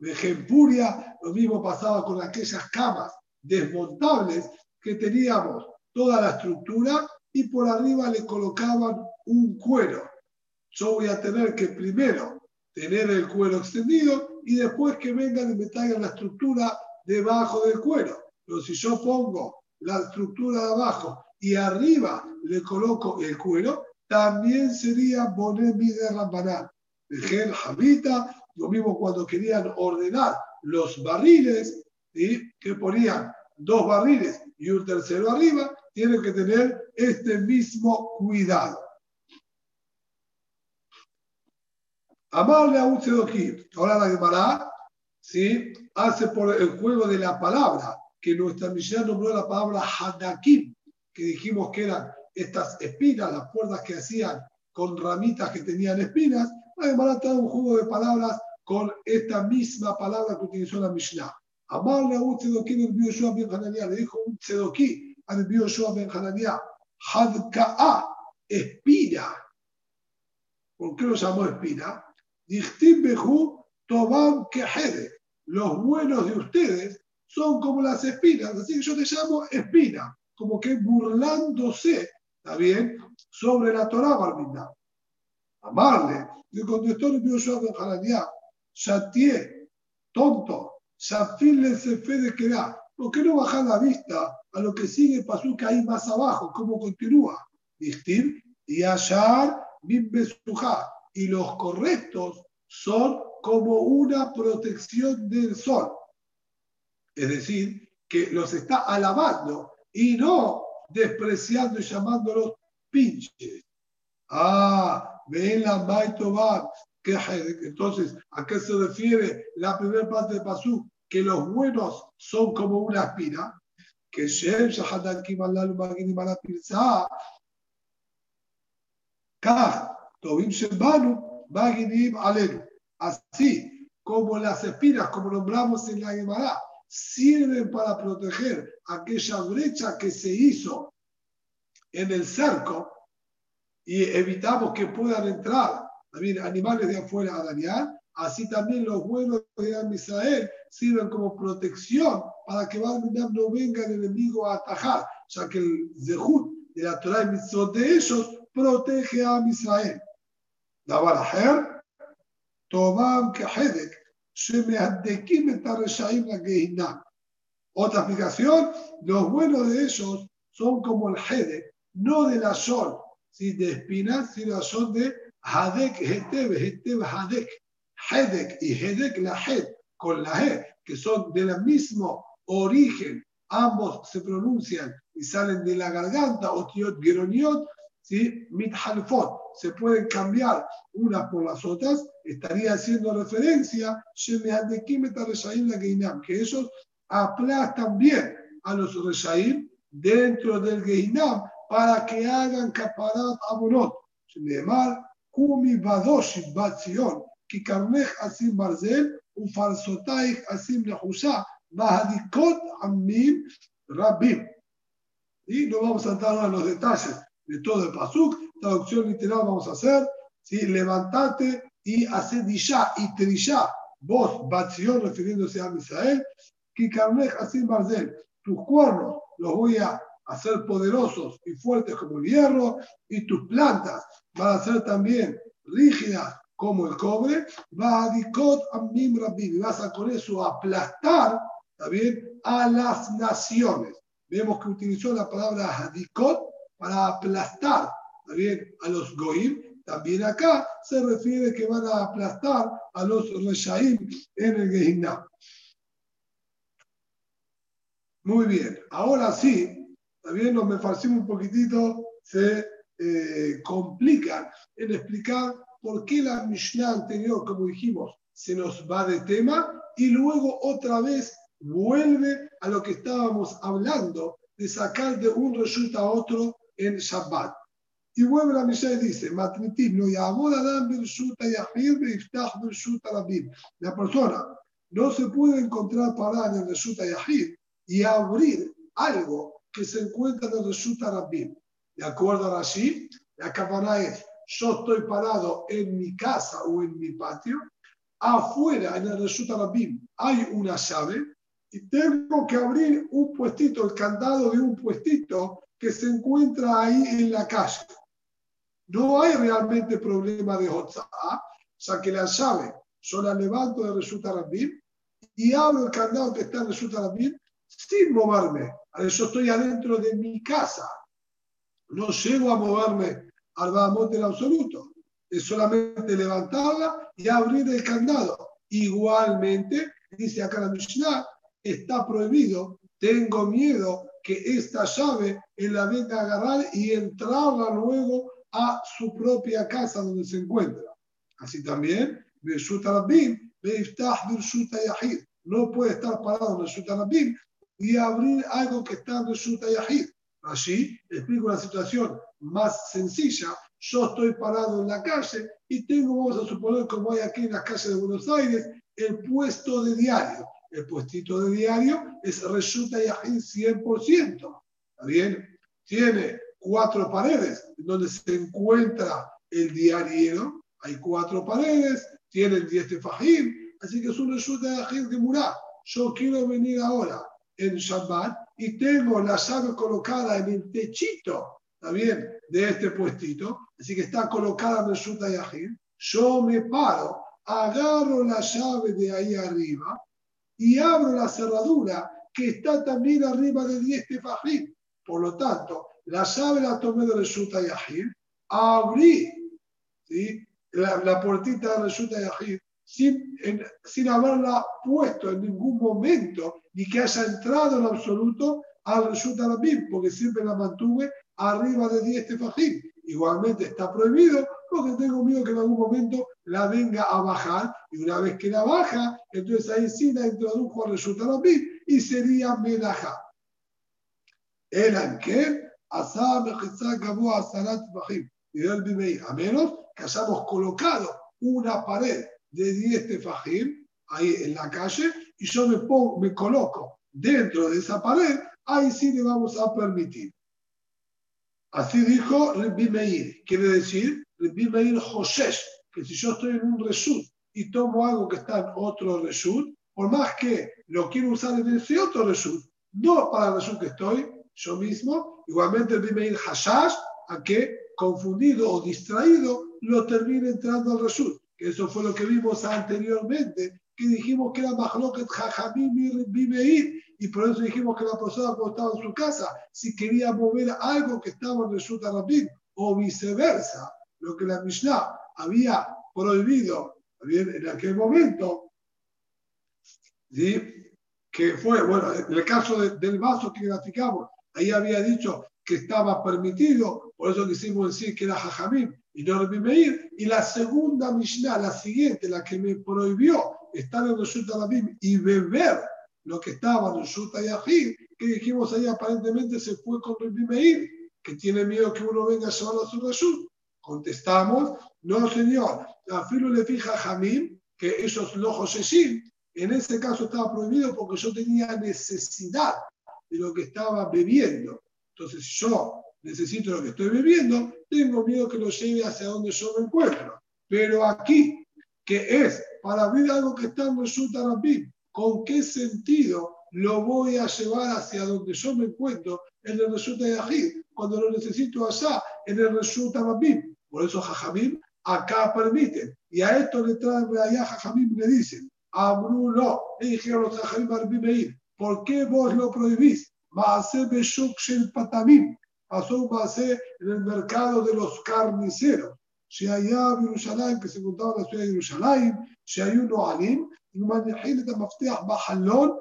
De Gempuria, lo mismo pasaba con aquellas camas desmontables que teníamos toda la estructura y por arriba le colocaban un cuero. Yo voy a tener que primero tener el cuero extendido y después que vengan y me traigan la estructura debajo del cuero. Pero si yo pongo la estructura de abajo y arriba le coloco el cuero, también sería poner mi de Rambaná. El habita, lo mismo cuando querían ordenar los barriles, y que ponían dos barriles y un tercero arriba, tienen que tener este mismo cuidado. Amarle a un. Ahora la Gemara ¿sí? hace por el juego de la palabra que nuestra misión nombró la palabra Hadakim, que dijimos que eran estas espinas, las puertas que hacían con ramitas que tenían espinas, además está un juego de palabras con esta misma palabra que utilizó la Mishnah. Amarle a un tzedoquí del ben Hananiah, le dijo un tzedoquí al Yoshua ben Hananiah, Hadka'a, espina. ¿Por qué lo llamó espina? Dichtim behu tobam kehede. Los buenos de ustedes son como las espinas, así que yo te llamo espina, como que burlándose, ¿está bien? Sobre la Torah, Barmina. Amarle, le contestó el Yoshua ben Hananiah, Shatie, tonto, Shafil se fe de quedar. ¿Por qué no bajar la vista a lo que sigue que ahí más abajo? ¿Cómo continúa? y Ashar Y los correctos son como una protección del sol. Es decir, que los está alabando y no despreciando y llamándolos pinches. Ah, Maitobat. Entonces, ¿a qué se refiere la primera parte de Pasú? Que los buenos son como una espina. Que. Así como las espinas, como nombramos en la Gemara, sirven para proteger aquella brecha que se hizo en el cerco y evitamos que puedan entrar también animales de afuera a dañar, así también los buenos de Israel sirven como protección para que no venga el enemigo a atajar, ya que el Zehut de la Torah y de ellos protege a Israel. Dabaraher, Tobam Kehedek, otra explicación, los buenos de ellos son como el Hedek, no de la sol, ¿sí? de espinas, sino son de Hadek, Heteb, Heteb, Hadek. Hedek y Hedek, la Hed, con la He, que son del mismo origen, ambos se pronuncian y salen de la garganta, Otiot, Geroniot, ¿sí? Mithalfot, se pueden cambiar unas por las otras, estaría haciendo referencia que ellos aplastan bien a los Reshaim dentro del Geinam para que hagan caparat abonot. mal Kumi Badoshi Batzion, Kikarmech Asim Barzel, Ufalsotaich Asim Nehusha, Bahadikot Amim Rabim. Y no vamos a entrar en los detalles de todo el pasuk. Traducción literal vamos a hacer. ¿sí? Levantate y hace disha y trisha. Vos, Batzion, refiriéndose a Israel. Kikarmech Asim Barzel. Tus cuernos los voy a hacer poderosos y fuertes como el hierro. Y tus plantas van a ser también rígidas como el cobre. Va a. Vas a con eso aplastar también a las naciones. Vemos que utilizó la palabra hadikot para aplastar también a los goim, también acá se refiere que van a aplastar a los reshaim en el Gehinna. Muy bien, ahora sí, también nos me un poquitito, se eh, complican en explicar por qué la Mishnah anterior, como dijimos, se nos va de tema y luego otra vez vuelve a lo que estábamos hablando de sacar de un resulta a otro en Shabbat. Y vuelve la Mishnah y dice, Matritim, no La persona no se puede encontrar parada en el Reshuta Yahid y abrir algo que se encuentra en el Rabim. De acuerdo a Rashi, la cámara es, yo estoy parado en mi casa o en mi patio, afuera en el Rabim hay una llave y tengo que abrir un puestito, el candado de un puestito que se encuentra ahí en la calle. No hay realmente problema de Hotza'a, ya que la llave yo la levanto de Resulta Rabim y abro el candado que está en Resulta Rabim sin moverme. Yo estoy adentro de mi casa. No llego a moverme al Bahamot en absoluto. Es solamente levantarla y abrir el candado. Igualmente, dice acá la Mishnah, está prohibido, tengo miedo que esta llave él la venga a agarrar y entrarla luego a su propia casa donde se encuentra. Así también, no puede estar parado en y abrir algo que está en Reshut Yahid. Así explico una situación más sencilla. Yo estoy parado en la calle y tengo, vamos a suponer, como hay aquí en las calles de Buenos Aires, el puesto de diario el puestito de diario es resulta Yahid 100%. ¿Está bien? Tiene cuatro paredes donde se encuentra el diario. Hay cuatro paredes, tiene el 10 Fajim, así que es un resulta Yahid de Murá. Yo quiero venir ahora en Shabbat y tengo la llave colocada en el techito, ¿está bien? De este puestito, así que está colocada en el Yahid. Yo me paro, agarro la llave de ahí arriba y abro la cerradura que está también arriba de 10 tefajim. Por lo tanto, la llave la tomé de Resulta Yahid, abrí ¿sí? la, la puertita de Resulta Yahid sin, sin haberla puesto en ningún momento ni que haya entrado en absoluto al Resulta Rabim, porque siempre la mantuve arriba de 10 tefajim. Igualmente está prohibido porque tengo miedo que en algún momento la venga a bajar y una vez que la baja, entonces ahí sí la introdujo al Resulta Rabim y sería Melajá. Que Asá Mejizá Gabó Asarat y a menos que hayamos colocado una pared de 10 tefajim ahí en la calle y yo me, pongo, me coloco dentro de esa pared, ahí sí le vamos a permitir. Así dijo Rabbi Meir, quiere decir Rabbi Meir Josés, que si yo estoy en un resud y tomo algo que está en otro resud, por más que lo quiero usar en ese otro resud, no para el resud que estoy yo mismo, igualmente Rabbi Meir Hashash, a que confundido o distraído lo termine entrando al resud. Eso fue lo que vimos anteriormente, que dijimos que era Mahloket Jajamim y Rabbi Meir, y por eso dijimos que la persona cuando estaba en su casa, si quería mover algo que estaba en Reshut Rabin, o viceversa, lo que la Mishnah había prohibido en aquel momento, ¿sí? que fue, bueno, en el caso de- del vaso que graficamos, ahí había dicho que estaba permitido, por eso quisimos decir que era Jajamim y no Rabbi Meir, y la segunda Mishnah, la siguiente, la que me prohibió estar en Reshut Rabin y beber lo que estaba en Shuta Yahid, que dijimos ahí aparentemente se fue con Rabbi Meir, que tiene miedo que uno venga a llevarlo a su Reshut. Contestamos, no señor, la filo le fija Jamim, que esos lojos Sheshim, en ese caso estaba prohibido porque yo tenía necesidad de lo que estaba bebiendo. Entonces, yo necesito lo que estoy bebiendo, tengo miedo que lo lleve hacia donde yo me encuentro. Pero aquí, que es para abrir algo que está en Resulta Rabim, ¿con qué sentido lo voy a llevar hacia donde yo me encuentro en el Resulta Yahid, cuando lo necesito allá en el Resulta Rabim? Por eso Jajamim acá permiten. Y a esto le traen allá Jajamim le dicen, Amru no, le dijeron los Jajamim a Rabbi Meir, ¿por qué vos lo prohibís? Maase Beshuk Patamim, pasó un en el mercado de los carniceros. שהיה בירושלים, כסגונתו על עשויה ירושלים, שהיו נועלים, ומניחים את המפתח בחלון,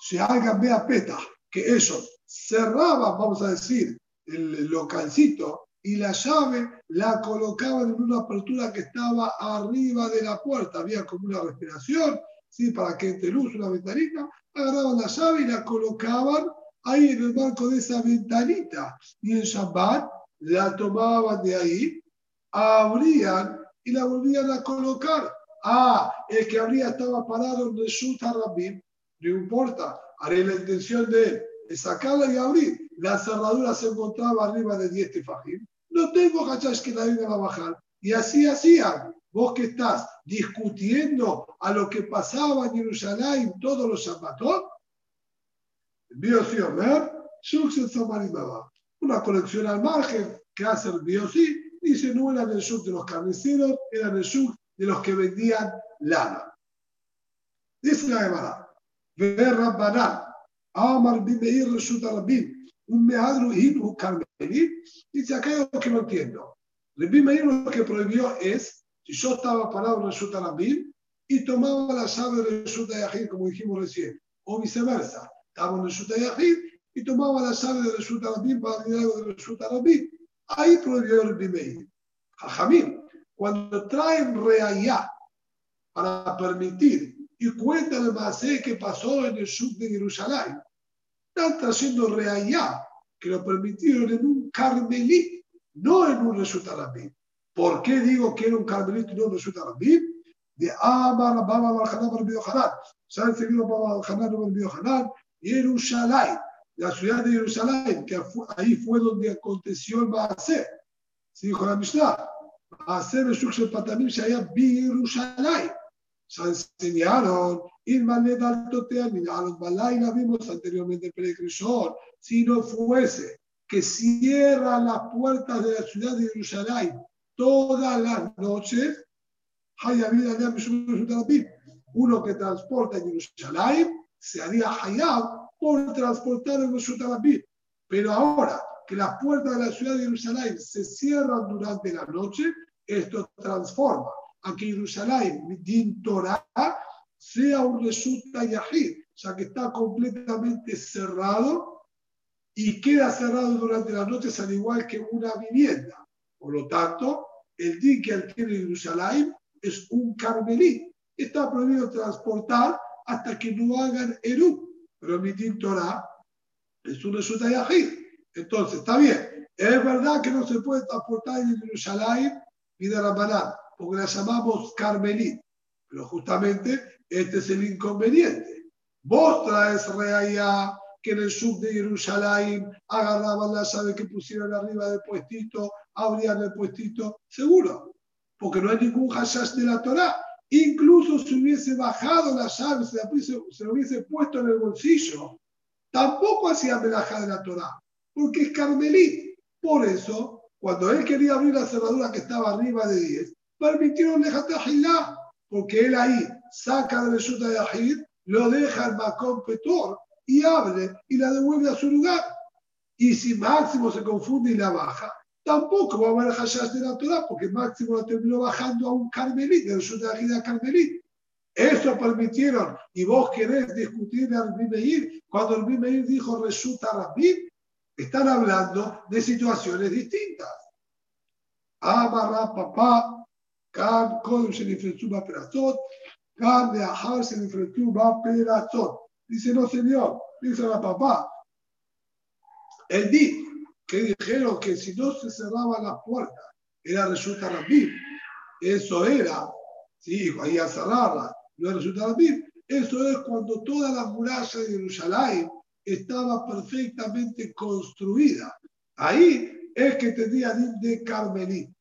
שהגה מהפתח, que ellos cerraban, vamos a decir, el localcito y la llave la colocaban en una apertura que estaba arriba de la puerta. Había como una respiración, ¿sí? para que entre luz, una ventanita, agarraban la llave y la colocaban ahí en el marco de esa ventanita. Y en Shabbat la tomaban de ahí, abrían y la volvían a colocar. Ah, el que abría estaba parado en Shut Rabim, no importa, haré la intención de él, de sacarla y abrir. La cerradura se encontraba arriba de 10 tefajim. No tengo hachash que la vengan a bajar. Y así hacían. Vos que estás discutiendo a lo que pasaba en Jerusalén todos los Shabbatot, Biosi Omer, Shukset Samarimaba. Una colección al margen que hace el Biosi, dice no era el shuk de los carniceros, era el shuk de los que vendían lana. Dice la Gemara, Ver Rabbanan, Amar Bimeir Reshut Rabim, un Mehadru Hibru Carmelí, dice acá algo que no entiendo. Rabbi lo que prohibió es, si yo estaba parado en Reshut Rabim y tomaba la llave de Reshut Yahid, como dijimos recién, o viceversa, estaba en Reshut Yahid y tomaba la llave de Reshut Rabim para abrir algo de Reshut Rabim. Ahí prohibió Rabbi Meir. Jajamim, cuando traen reayá para permitir y cuentan el masé que pasó en el sud de Jerusalén, están trayendo reayá que lo permitieron en un carmelí, no en un resultarabí. ¿Por qué digo que era un carmelito y no un resultarabí? De Amar, Baba, Barjanán, Barbido Hanan. ¿Saben seguido Baba, Barjanán, Barbido Hanan? Jerusalén, la ciudad de Jerusalén, que ahí fue donde aconteció el Maasé. Se dijo la Mishnah, Maasé Beshuk Patamim Shaya Bi Jerusalén. Ya enseñaron, Irmanet Alto Teaminaron, Balay la vimos anteriormente en Peregrishon, si no fuese que cierra las puertas de la ciudad de Jerusalén todas las noches, uno que transporta en Jerusalén se haría Hayab por transportar en Reshut Pero ahora que las puertas de la ciudad de Jerusalén se cierran durante la noche, esto transforma a que Jerusalén, din Torah, sea un resulta Yahid, ya que está completamente cerrado y queda cerrado durante las noches al igual que una vivienda. Por lo tanto, el din que adquiere Jerusalén es un carmelí. Está prohibido transportar hasta que no hagan Eru. Pero mi din Torah es un resulta Yahid. Entonces, está bien. Es verdad que no se puede transportar en Jerusalén y de Ramadán, porque la llamamos Carmelit. Pero justamente este es el inconveniente. Vos traes reaya que en el sub de Jerusalén agarraban la llave que pusieron arriba del puestito, abrían el puestito, seguro, porque no hay ningún hashash de la Torah. Incluso si hubiese bajado la llave, se, lo hubiese puesto en el bolsillo, tampoco hacía melaja de la Torah, porque es carmelí. Por eso, cuando él quería abrir la cerradura que estaba arriba de 10, permitieron dejarte porque él ahí saca de Resulta de Ajid, lo deja en Macón Petor y abre y la devuelve a su lugar. Y si Máximo se confunde y la baja, tampoco va a haber Hashash de la Torah, porque máximo la terminó bajando a un carmelí, del sur de la Gida carmelí. Esto permitieron, y vos querés discutir al Bimeir, cuando el Bimeir dijo resulta Rabbi, están hablando de situaciones distintas. Amarra, papá, Can, Kodum, se infraestructura Peratot, Can, de Ahar, se Peratot. Dice, no señor, dice la papá. El di que dijeron que si no se cerraba la puerta era resulta rabí, eso era, sí, ahí a cerrarla, no resulta rabí, eso es cuando toda la muralla de Jerusalén estaba perfectamente construida. Ahí es que tenía de Carmelí.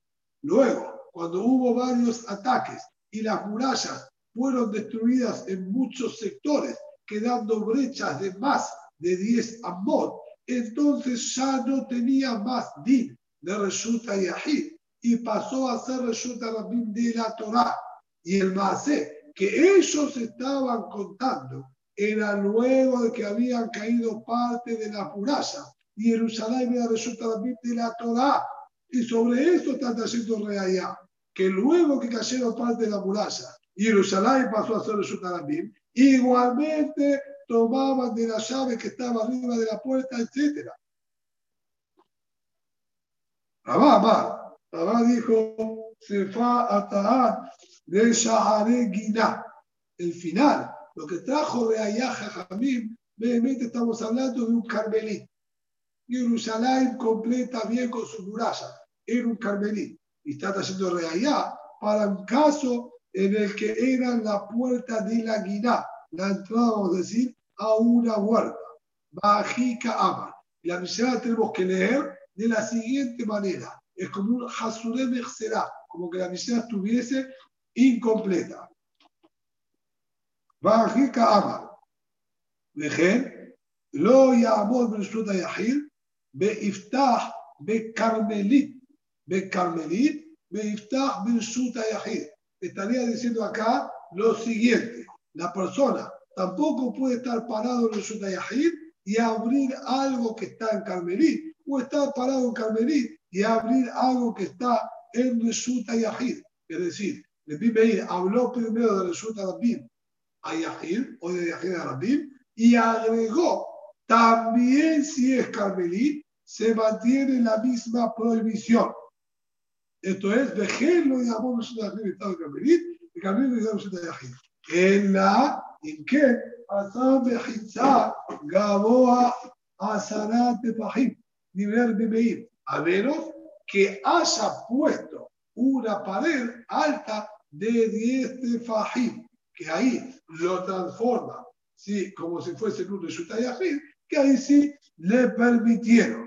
Luego, cuando hubo varios ataques y las murallas fueron destruidas en muchos sectores, quedando brechas de más de 10 amot, entonces ya no tenía más din de Reshuta Yahid y pasó a ser Reshuta Rabin de la Torah. Y el Maase que ellos estaban contando era luego de que habían caído parte de la muralla y Jerusalén era Reshuta Rabin de la Torah y sobre esto está trayendo Reayá, que luego que cayeron parte de la muralla, Jerusalén pasó a ser el igualmente tomaban de la llave que estaba arriba de la puerta, etc. Rabá, Rabá dijo, se fa atahat de Shahare Gina. El final, lo que trajo Reayá Jamim, realmente estamos hablando de un carmelí. Jerusalén completa bien con su muralla. Era un carmelí. Y está trayendo reallá para un caso en el que era la puerta de la guiná, la entrada, vamos a decir, a una huerta. Bajika Amar. La misión tenemos que leer de la siguiente manera. Es como un Hasurem será, como que la misión estuviese incompleta. Bajika Amar. Dejen, lo llamó Bershut Yahil, Iftah be Carmelit, be Carmelit, be Iftah Bershut Yahil. Estaría diciendo acá lo siguiente. La persona tampoco puede estar parado en el Yahid y abrir algo que está en Carmelit, o estar parado en Carmelit y abrir algo que está en Resulta Yahid. Es decir, el Bimeir habló primero de Resulta Rabim a Yahid, o de Yahid a Rabim, y agregó, también si es Carmelit, se mantiene la misma prohibición. Esto es, dejarlo y amor Resulta Rabim, estado en Carmelit, y Carmelit y Resulta Yahid. En la אם כן, עשה מחיצה גבוה עשרה טפחים, דיבר במאיר, a menos que haya puesto una pared alta de 10 tefajim, que ahí lo transforma, ¿sí? como si fuese un Reshutayahid, que ahí sí le permitieron.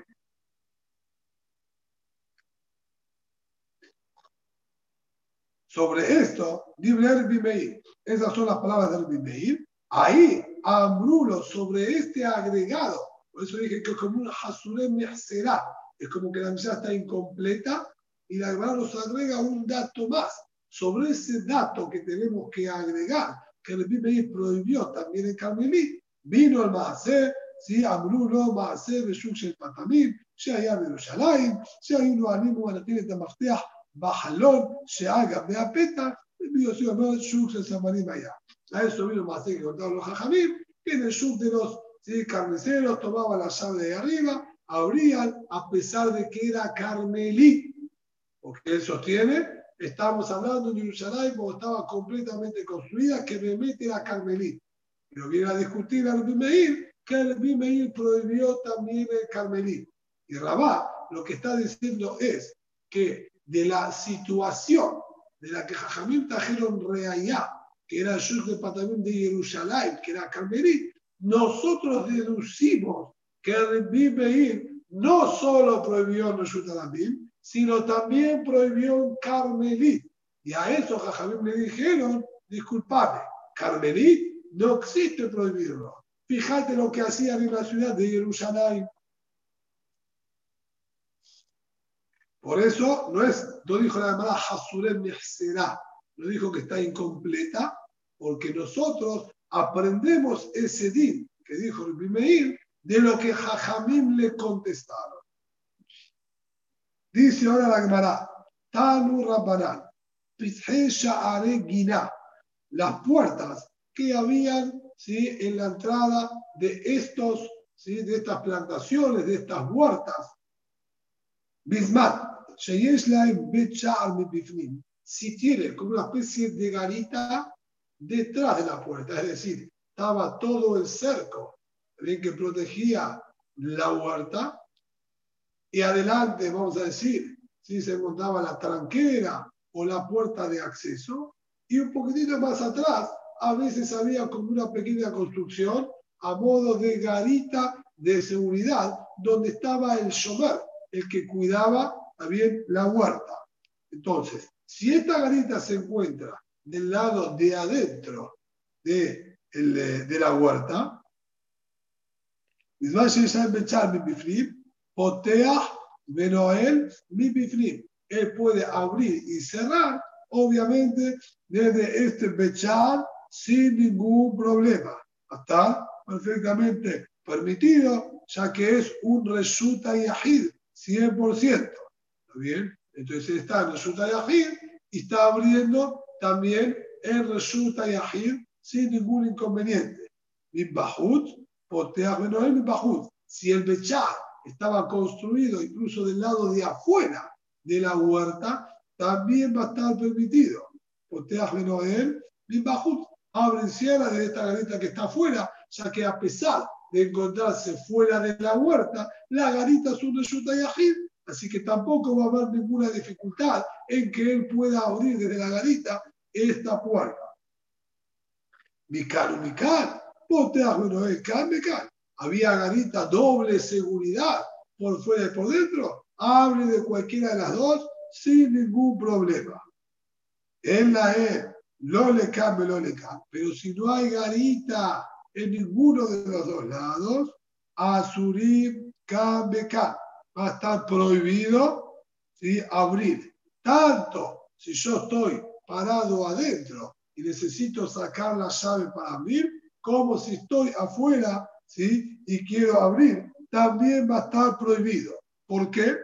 Sobre esto, Dibre Meir, esas son las palabras de Meir. Ahí, Amrulo, sobre este agregado, por eso dije que es como un Hasuré será, es como que la misa está incompleta y la Gemara nos agrega un dato más. Sobre ese dato que tenemos que agregar, que el Meir prohibió también en Carmelí, vino el Mahasé, ¿sí? Amrulo, lo Mahasé, Beshuk Shel Patamim, Shea Yerushalayim, Shea Yinu Alim, Ubanatine Tamachtiach, Bajalón, se haga, vea peta, a eso vino más que contaron los jajamim, que en el sur de los ¿sí? carniceros tomaban la sable de arriba, abrían, a pesar de que era carmelí. Porque él sostiene, estamos hablando de Yerushalayim como estaba completamente construida, que me mete la carmelí. Pero viene a discutir al Bimeir, que el Bimeir prohibió también el carmelí. Y Rabá lo que está diciendo es que de la situación de la que Jajamim trajeron reayá, que era el sur de Patamim de Jerusalén, que era carmelí, nosotros deducimos que el Meir no solo prohibió Reshut sino también prohibió en Carmelí. Y a eso Jajamim le dijeron, disculpame, Carmelí no existe prohibirlo. Fíjate lo que hacían en la ciudad de Jerusalén. Por eso no es, no dijo la llamada Hasurem Mehserá, no dijo que está incompleta, porque nosotros aprendemos ese din que dijo el Bimeir de lo que Jajamim le contestaron. Dice ahora la Gemara, Tanu Rabbanan, las puertas que habían ¿sí? en la entrada de estos, ¿sí? de estas plantaciones, de estas huertas. Bismat, si tiene como una especie de garita detrás de la puerta, es decir, estaba todo el cerco bien que protegía la huerta, y adelante, vamos a decir, si se encontraba la tranquera o la puerta de acceso, y un poquitito más atrás, a veces había como una pequeña construcción a modo de garita de seguridad, donde estaba el shomer, el que cuidaba Bien? La huerta. Entonces, si esta garita se encuentra del lado de adentro de, el, eh, de la huerta, él puede abrir y cerrar, obviamente, desde este Bechar sin ningún problema. Está perfectamente permitido, ya que es un resulta yahid, 100%. ¿Está bien? Entonces está en resulta yahid y está abriendo también el resulta yahid sin ningún inconveniente. Min bahut, si el Bechá estaba construido incluso del lado de afuera de la huerta, también va a estar permitido. Abre cierra de esta garita que está afuera, ya que a pesar de encontrarse fuera de la huerta, la garita es un resulta yajid, así que tampoco va a haber ninguna dificultad en que él pueda abrir desde la garita esta puerta. Mikal, Mikal, había garita doble seguridad por fuera y por dentro. Hable de cualquiera de las dos sin ningún problema. En la E, lo le cambia, lo le cambia. Pero si no hay garita en ninguno de los dos lados, Azurim cambia, va a estar prohibido ¿sí? abrir. Tanto si yo estoy parado adentro y necesito sacar la llave para abrir, como si estoy afuera ¿sí? y quiero abrir, también va a estar prohibido. ¿Por qué?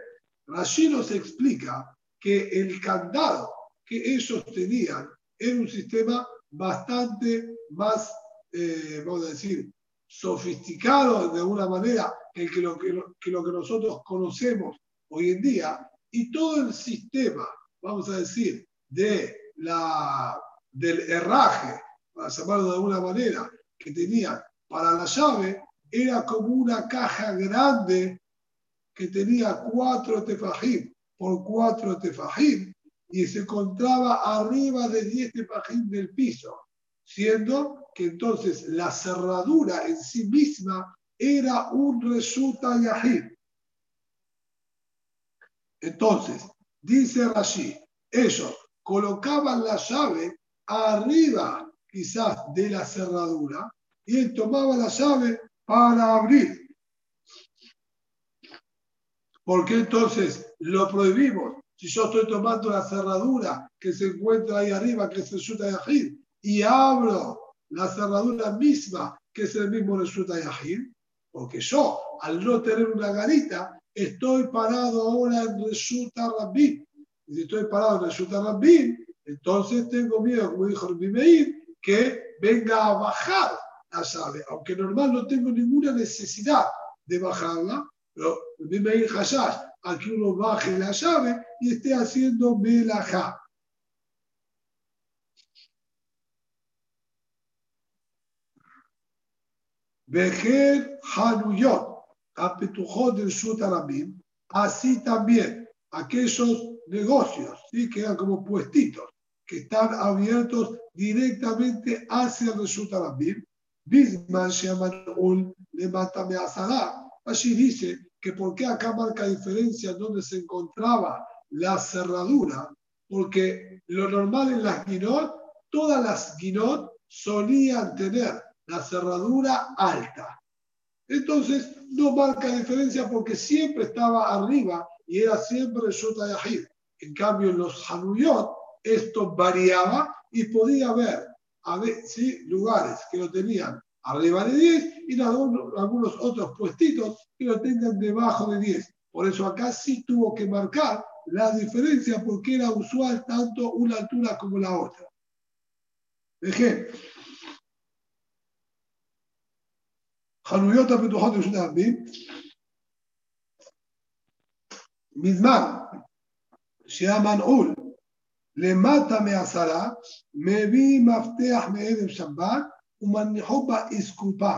Rashi nos explica que el candado que ellos tenían era un sistema bastante más, eh, vamos a decir, sofisticado de alguna manera que, que, lo, que, lo que nosotros conocemos hoy en día. Y todo el sistema, vamos a decir, de la, del herraje, para llamarlo de alguna manera, que tenía para la llave era como una caja grande que tenía cuatro tefajim por cuatro tefajim y se encontraba arriba de diez tefajim del piso, siendo que entonces la cerradura en sí misma era un resulta yahid. Entonces, dice Rashi, ellos colocaban la llave arriba quizás de la cerradura y él tomaba la llave para abrir. ¿Por qué entonces lo prohibimos? Si yo estoy tomando la cerradura que se encuentra ahí arriba, que es el Yuta y abro la cerradura misma, que es el mismo resulta Yahid, porque yo, al no tener una garita, estoy parado ahora en Resulta Rabbin. Y si estoy parado en Resulta Rabbin, entonces tengo miedo, como dijo Meir, que venga a bajar la llave, aunque normal no tengo ninguna necesidad de bajarla, pero Meir Hashash, a que uno baje la llave y esté haciendo melajá. Vejer Hanuyot, Apetujot del Sutarabim, así también aquellos negocios ¿sí? que eran como puestitos, que están abiertos directamente hacia el Sutarabim, Bisman llaman un le mata Allí dice que por qué acá marca diferencia donde se encontraba la cerradura, porque lo normal en las guinot, todas las guinot solían tener la cerradura alta. Entonces no marca diferencia porque siempre estaba arriba y era siempre Shota Yahid. En cambio, en los Hanuyot esto variaba y podía haber, ¿sí? lugares que lo tenían arriba de 10 y algunos otros puestitos que lo tengan debajo de 10. Por eso acá sí tuvo que marcar la diferencia porque era usual tanto una altura como la otra. Ejemplo. חנויות הפתוחות ברשות הרבים, מזמן שהיה מנעול למטה מעשרה, מביא מפתח מערב שבת ומניחו באסקופה.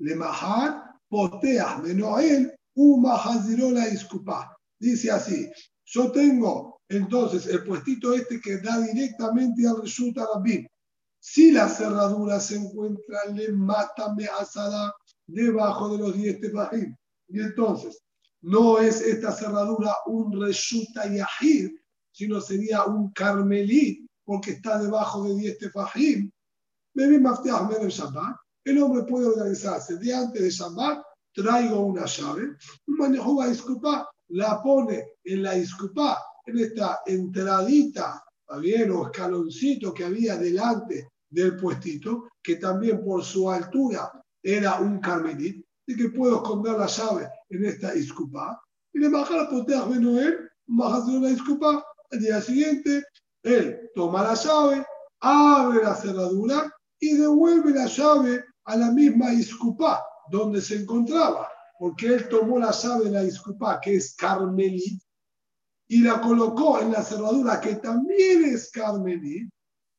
למחר פותח ונועל ומחזירו לאסקופה. Dice así, yo tengo entonces el puestito este que da directamente al Reshut Arabim. Si la cerradura se encuentra, le mata me asada debajo de los 10 tefajim. Y entonces, no es esta cerradura un reshuta yahir, sino sería un carmelí, porque está debajo de 10 tefajim. El hombre puede organizarse. De antes de Shabbat, traigo una llave, manejo a iscupá, la pone en la iscupá, en esta entradita, bien, o escaloncito que había delante del puestito, que también por su altura era un carmelit, y que puedo esconder la llave en esta iscupa. Y le baja la potea de Noel, baja la iscupa. Al día siguiente, él toma la llave, abre la cerradura y devuelve la llave a la misma iscupa donde se encontraba, porque él tomó la llave de la iscupa, que es carmelit, y la colocó en la cerradura, que también es carmelit,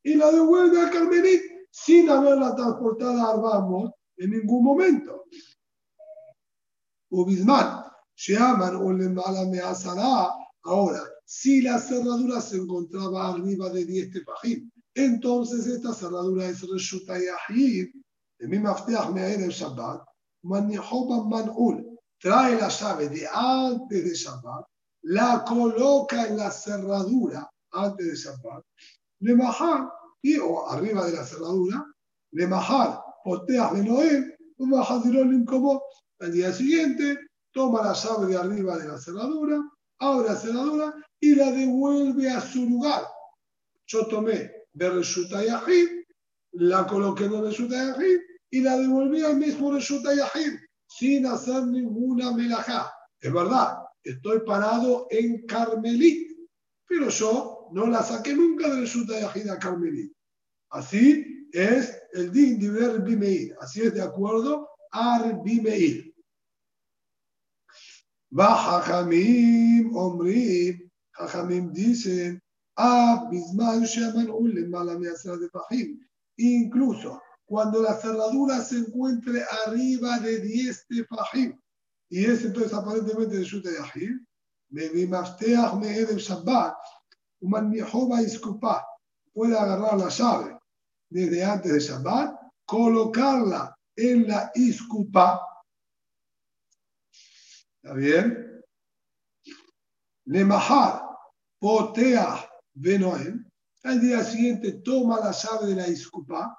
y la devuelve a carmelit sin haberla transportada a Arbamot en ningún momento. Ahora, si la cerradura se encontraba arriba de 10 tefajim, entonces esta cerradura es Reshuta Yahid, de mi mafteach el Shabbat, Manihoba Manul, trae la llave de antes de Shabbat, la coloca en la cerradura antes de Shabbat, le bajar, y o arriba de la cerradura, le bajar poteas de Noé, un bajadirón como al día siguiente, toma la llave de arriba de la cerradura, abre la cerradura y la devuelve a su lugar. Yo tomé de Reshuta Yahid, la coloqué en Reshuta Yahid y la devolví al mismo Yahid sin hacer ninguna melajá. Es verdad, estoy parado en Carmelit, pero yo no la saqué nunca de Reshuta Yahid a Carmelit. Así es el din de Bimeir. Así es de acuerdo a Bimeir. Va Jajamim, Omrim, Jajamim dicen, Ah, Bisman de. Incluso cuando la cerradura se encuentre arriba de 10 tefajim, y es entonces aparentemente de Shuta Yahim, me bimafteach me edem Shabbat, un mihoba iskupa, puede agarrar la llave desde antes de Shabbat, colocarla en la iscupa. ¿Está bien? Lemahar, potea, benoem. Al día siguiente toma la llave de la iscupa,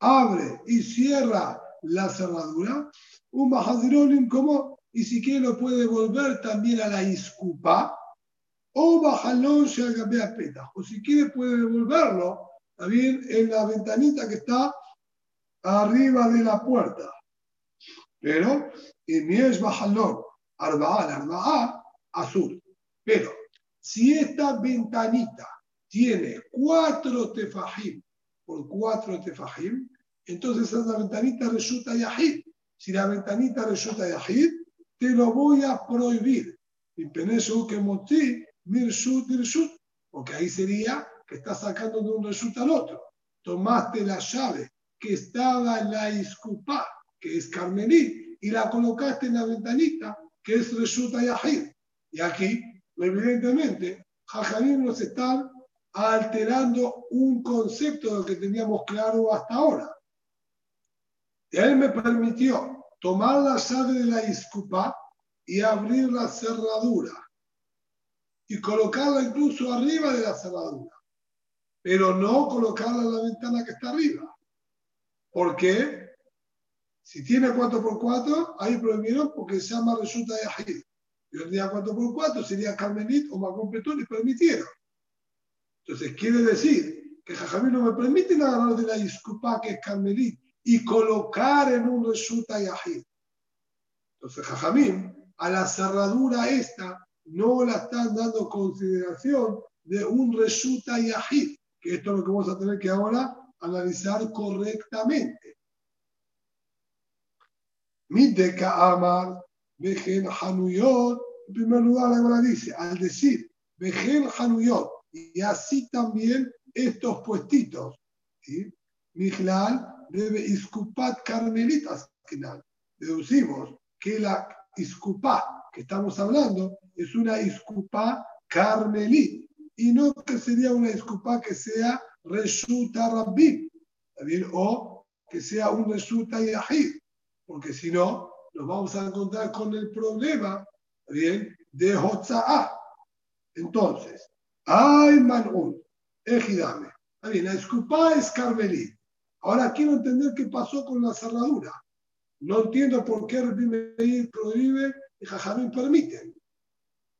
abre y cierra la cerradura. Un mahazirolim como, y si quiere lo puede volver también a la iscupa. O bajalón se peta. O si quiere puede devolverlo también en la ventanita que está arriba de la puerta. Pero, y mi es bajalón, arba'a, arba'a, azul. Pero, si esta ventanita tiene cuatro tefajim por cuatro tefajim, entonces esa ventanita resulta yahid. Si la ventanita resulta yahid, te lo voy a prohibir. Que. Porque ahí sería que estás sacando de un resulta al otro. Tomaste la llave que estaba en la iscupá, que es carmelí, y la colocaste en la ventanita, que es resulta yahid. Y aquí evidentemente, Jajamim nos están alterando un concepto de que teníamos claro hasta ahora. Él me permitió tomar la llave de la iscupa y abrir la cerradura y colocarla incluso arriba de la cerradura, pero no colocarla en la ventana que está arriba. ¿Por qué? Si tiene 4x4, ahí prohibieron porque se llama resulta de Yahid. Yo tenía 4x4, sería Carmenit o Macón Petón y permitieron. Entonces, quiere decir que Jajamín no me permite agarrar de la disculpa que es Carmelit y colocar en un resulta yahid. Entonces, Jajamín, a la cerradura esta, no la están dando consideración de un resulta yahid, que esto es lo que vamos a tener que ahora analizar correctamente. Mideka Amar Vejen Hanuyot, en primer lugar, la dice, al decir Vejen Hanuyot, y así también estos puestitos, ¿sí? debe iscupat carmelitas, deducimos que la iscupá que estamos hablando es una iscupá carmelit y no que sería una iscupá que sea resulta rabbi, o que sea un resulta yahid, porque si no, nos vamos a encontrar con el problema ¿bien? de Hotza'ah. Entonces, hay man'un, ejidame. Bien, la escupa es carmelí. Ahora quiero entender qué pasó con la cerradura. No entiendo por qué Rabbi prohíbe y Jajamín permite.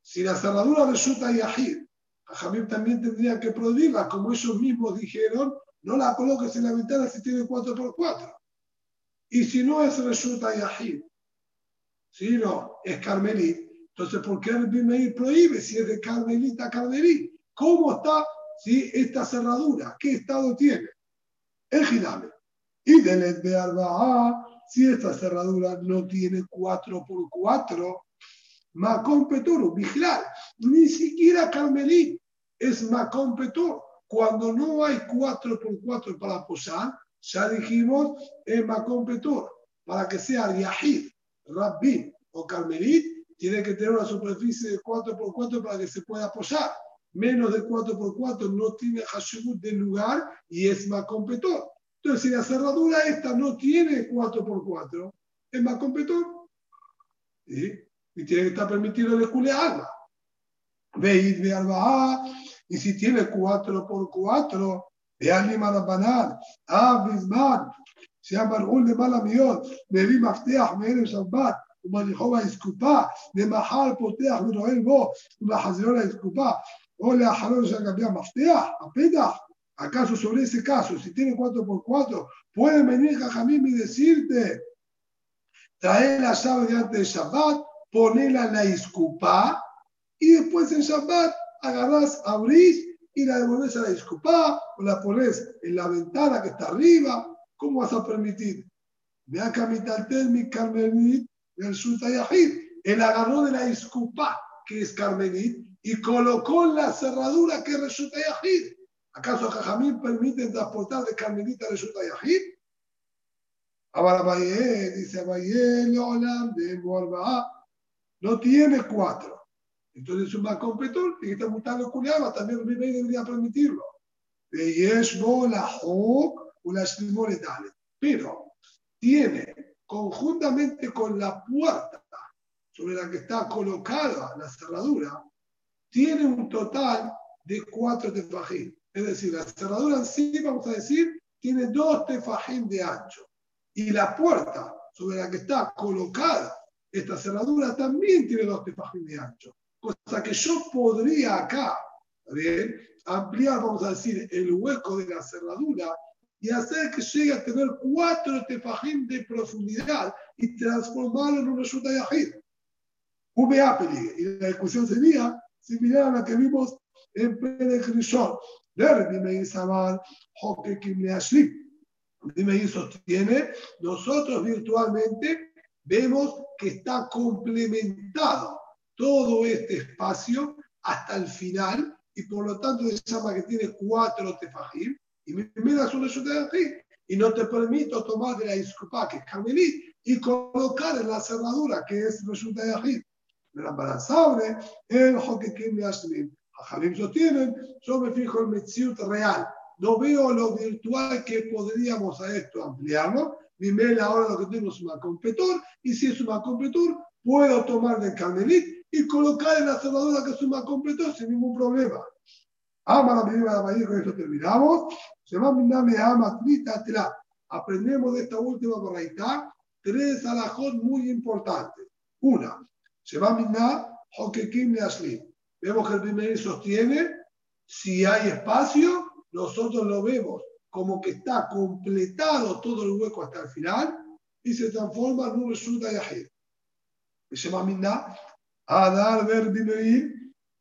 Si la cerradura resulta yahid, Jajamín también tendría que prohibirla, como ellos mismos dijeron, no la coloques en la ventana si tiene 4x4. Y si no es resulta yahid, si no, es Carmelí. Entonces, ¿por qué el Meir prohíbe si es de Carmelita a Carmelí? ¿Cómo está si esta cerradura? ¿Qué estado tiene? El Gidame. Y del de Arba'a, si esta cerradura no tiene 4x4, Macón Petoro, vigilar, ni siquiera Carmelí es Macón Petoro. Cuando no hay 4x4 para posar, ya dijimos es Macón Petoro, para que sea Yahid, Rabbi o Carmelit, tiene que tener una superficie de 4x4 para que se pueda apoyar. Menos de 4x4 no tiene Hashemut del lugar y es más completor. Entonces, si la cerradura esta no tiene 4x4, es más completor. Y tiene que estar permitido el escule alma Veis de alba y si tiene 4x4, de Alima Rabbanán, Abisman, se llama un de mala miot, me vi mafteach, me eres Shabbat, ומניחו האסקופה, למחר פותח ונועל בו, ולחזרו לאסקופה, o לאחרון שלגבי המפתח, הפתח. ¿Acaso sobre ese caso, si tiene 4x4, pueden venir Jajamim y decirte, traer la llave delante de Shabbat, ponerla en la iscupá, y después en Shabbat agarrás, abrís y la devolvés a la iscupá, o la pones en la ventana que está arriba, ¿Cómo vas a permitir? Ve acá mi Carmenit, el Sultayahid. Él agarró de la iscupa, que es Carmenit, y colocó en la cerradura que es Sultayahid. ¿Acaso Jajamín permite transportar de Carmenita a Sultayahid? Ahora Valle dice Valle, de no tiene cuatro. Entonces un más competón y está mutando culiaba, también debería permitirlo. De Yeshbo la Hok pero tiene conjuntamente con la puerta sobre la que está colocada la cerradura, tiene un total de cuatro tefajín. Es decir, la cerradura en sí, vamos a decir, tiene dos tefajín de ancho. Y la puerta sobre la que está colocada esta cerradura también tiene dos tefajín de ancho. Cosa que yo podría acá, ampliar, vamos a decir, el hueco de la cerradura y hacer que llegue a tener cuatro tefajim de profundidad y transformarlo en un resulta yahid. Y la discusión sería similar a la que vimos en Perek Rishon. Dime Samar, Hokekim Leashlim. Dime sostiene, nosotros virtualmente vemos que está complementado todo este espacio hasta el final y por lo tanto se llama que tiene cuatro tefajim y me miras un de y no te permito tomar de la disculpa que es carmelí y colocar en la cerradura que es resulta de. Me la embarazable, el Hokekim de Ashlim. Jalim sostienen, yo me fijo en Metziut real. No veo lo virtual que podríamos a esto ampliarlo. Mail ahora lo que tengo es un completor y si es un completor, puedo tomar de carmelí y colocar en la cerradura que es un completor sin ningún problema. Ama la medida de la con esto terminamos. Se va a me ama trita Aprendemos de esta última barraita tres alajot muy importantes. Una, se va a minar Hokekim Aslim. Vemos que el primer sostiene, si hay espacio, nosotros lo vemos como que está completado todo el hueco hasta el final y se transforma en un resulta yahid. Se va a minar Adar ver Bimeir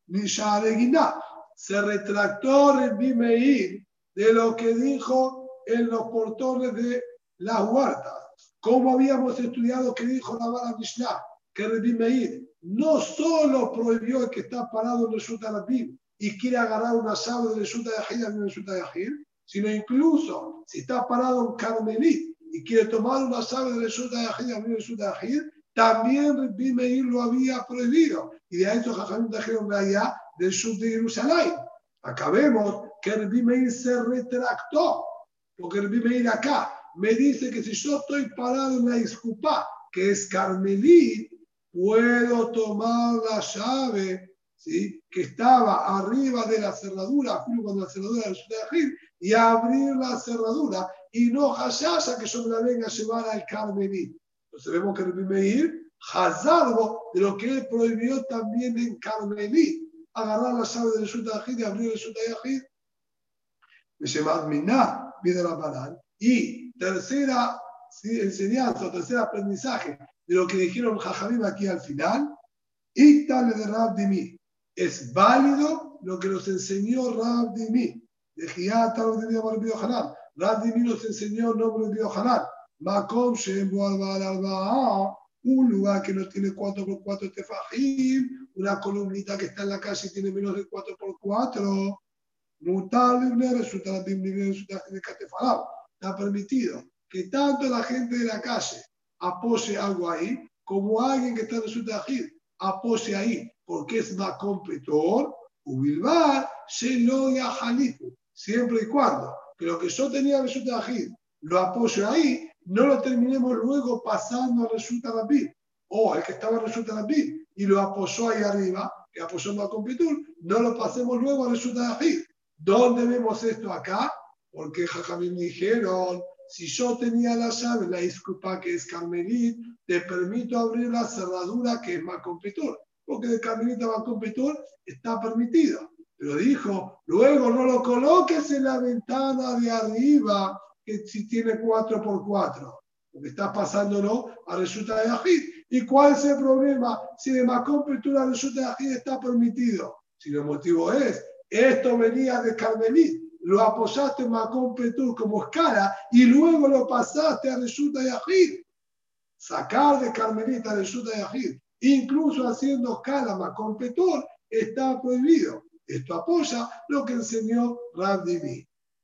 Nishareginah se retractó el Bimeir de lo que dijo en los portones de las huertas. Como habíamos estudiado que dijo la Bala Mishnah, que el Meir no solo prohibió el que está parado en el Sutarabim y quiere agarrar una llave del Sutayahid en el sino incluso si está parado en Carmelit y quiere tomar una llave del Sutayahid en el Sutayahid, también Rabbi Meir lo había prohibido. Y de ahí Jajamim trajeron allá del sur de Jerusalén. Acá vemos que el Meir se retractó, porque el Meir acá me dice que si yo estoy parado en la disculpa, que es Carmelí, puedo tomar la llave ¿sí? que estaba arriba de la cerradura, cuando la cerradura del y abrir la cerradura y no haya que yo me la venga a llevar al Carmelí. Entonces vemos que el Meir, Hazarbo, de lo que él prohibió también en Carmelí, agarrar la llave del Shuta y abrir el Shuta Yahid. Miná, pide la palabra. Y tercera enseñanza, tercer aprendizaje de lo que dijeron Jajamim aquí al final, Ítale de Rab mí. Es válido lo que nos enseñó Rab Dimi. De Giat, Rab Dimi, Rab Dimi nos enseñó el nombre de. Makom Shem Alba un lugar que no tiene 4x4 tefajim, una columnita que está en la calle y tiene menos de 4x4, está permitido que tanto la gente de la calle apoye algo ahí, como alguien que está en su tajir apoye ahí, porque es más completor, ubilbar, siempre y cuando. Que lo que yo tenía en su tajir lo apoyo ahí, no lo terminemos luego pasando a Resulta Rabbi. O el que estaba en Resulta Rabbi y lo apoyó ahí arriba, que apoyó en la no lo pasemos luego a Resulta Rabbi. ¿Dónde vemos esto acá? Porque Jajamim dijeron, si yo tenía la llave, la disculpa que es Carmelit, te permito abrir la cerradura que es Macompitur. Porque de Carmelit a Macompitur está permitido. Pero dijo, luego no lo coloques en la ventana de arriba que si tiene 4x4, porque está pasándolo a resulta de Ajid. ¿Y cuál es el problema? Si de Macón Petura resulta de Ajid está permitido. Si el motivo es, esto venía de Carmelí, lo apoyaste en Macón Petur como escala y luego lo pasaste a resulta de Ajid. Sacar de Carmelita a resulta de Ajid, incluso haciendo escala Macón Petur, está prohibido. Esto apoya lo que enseñó Rab Divi.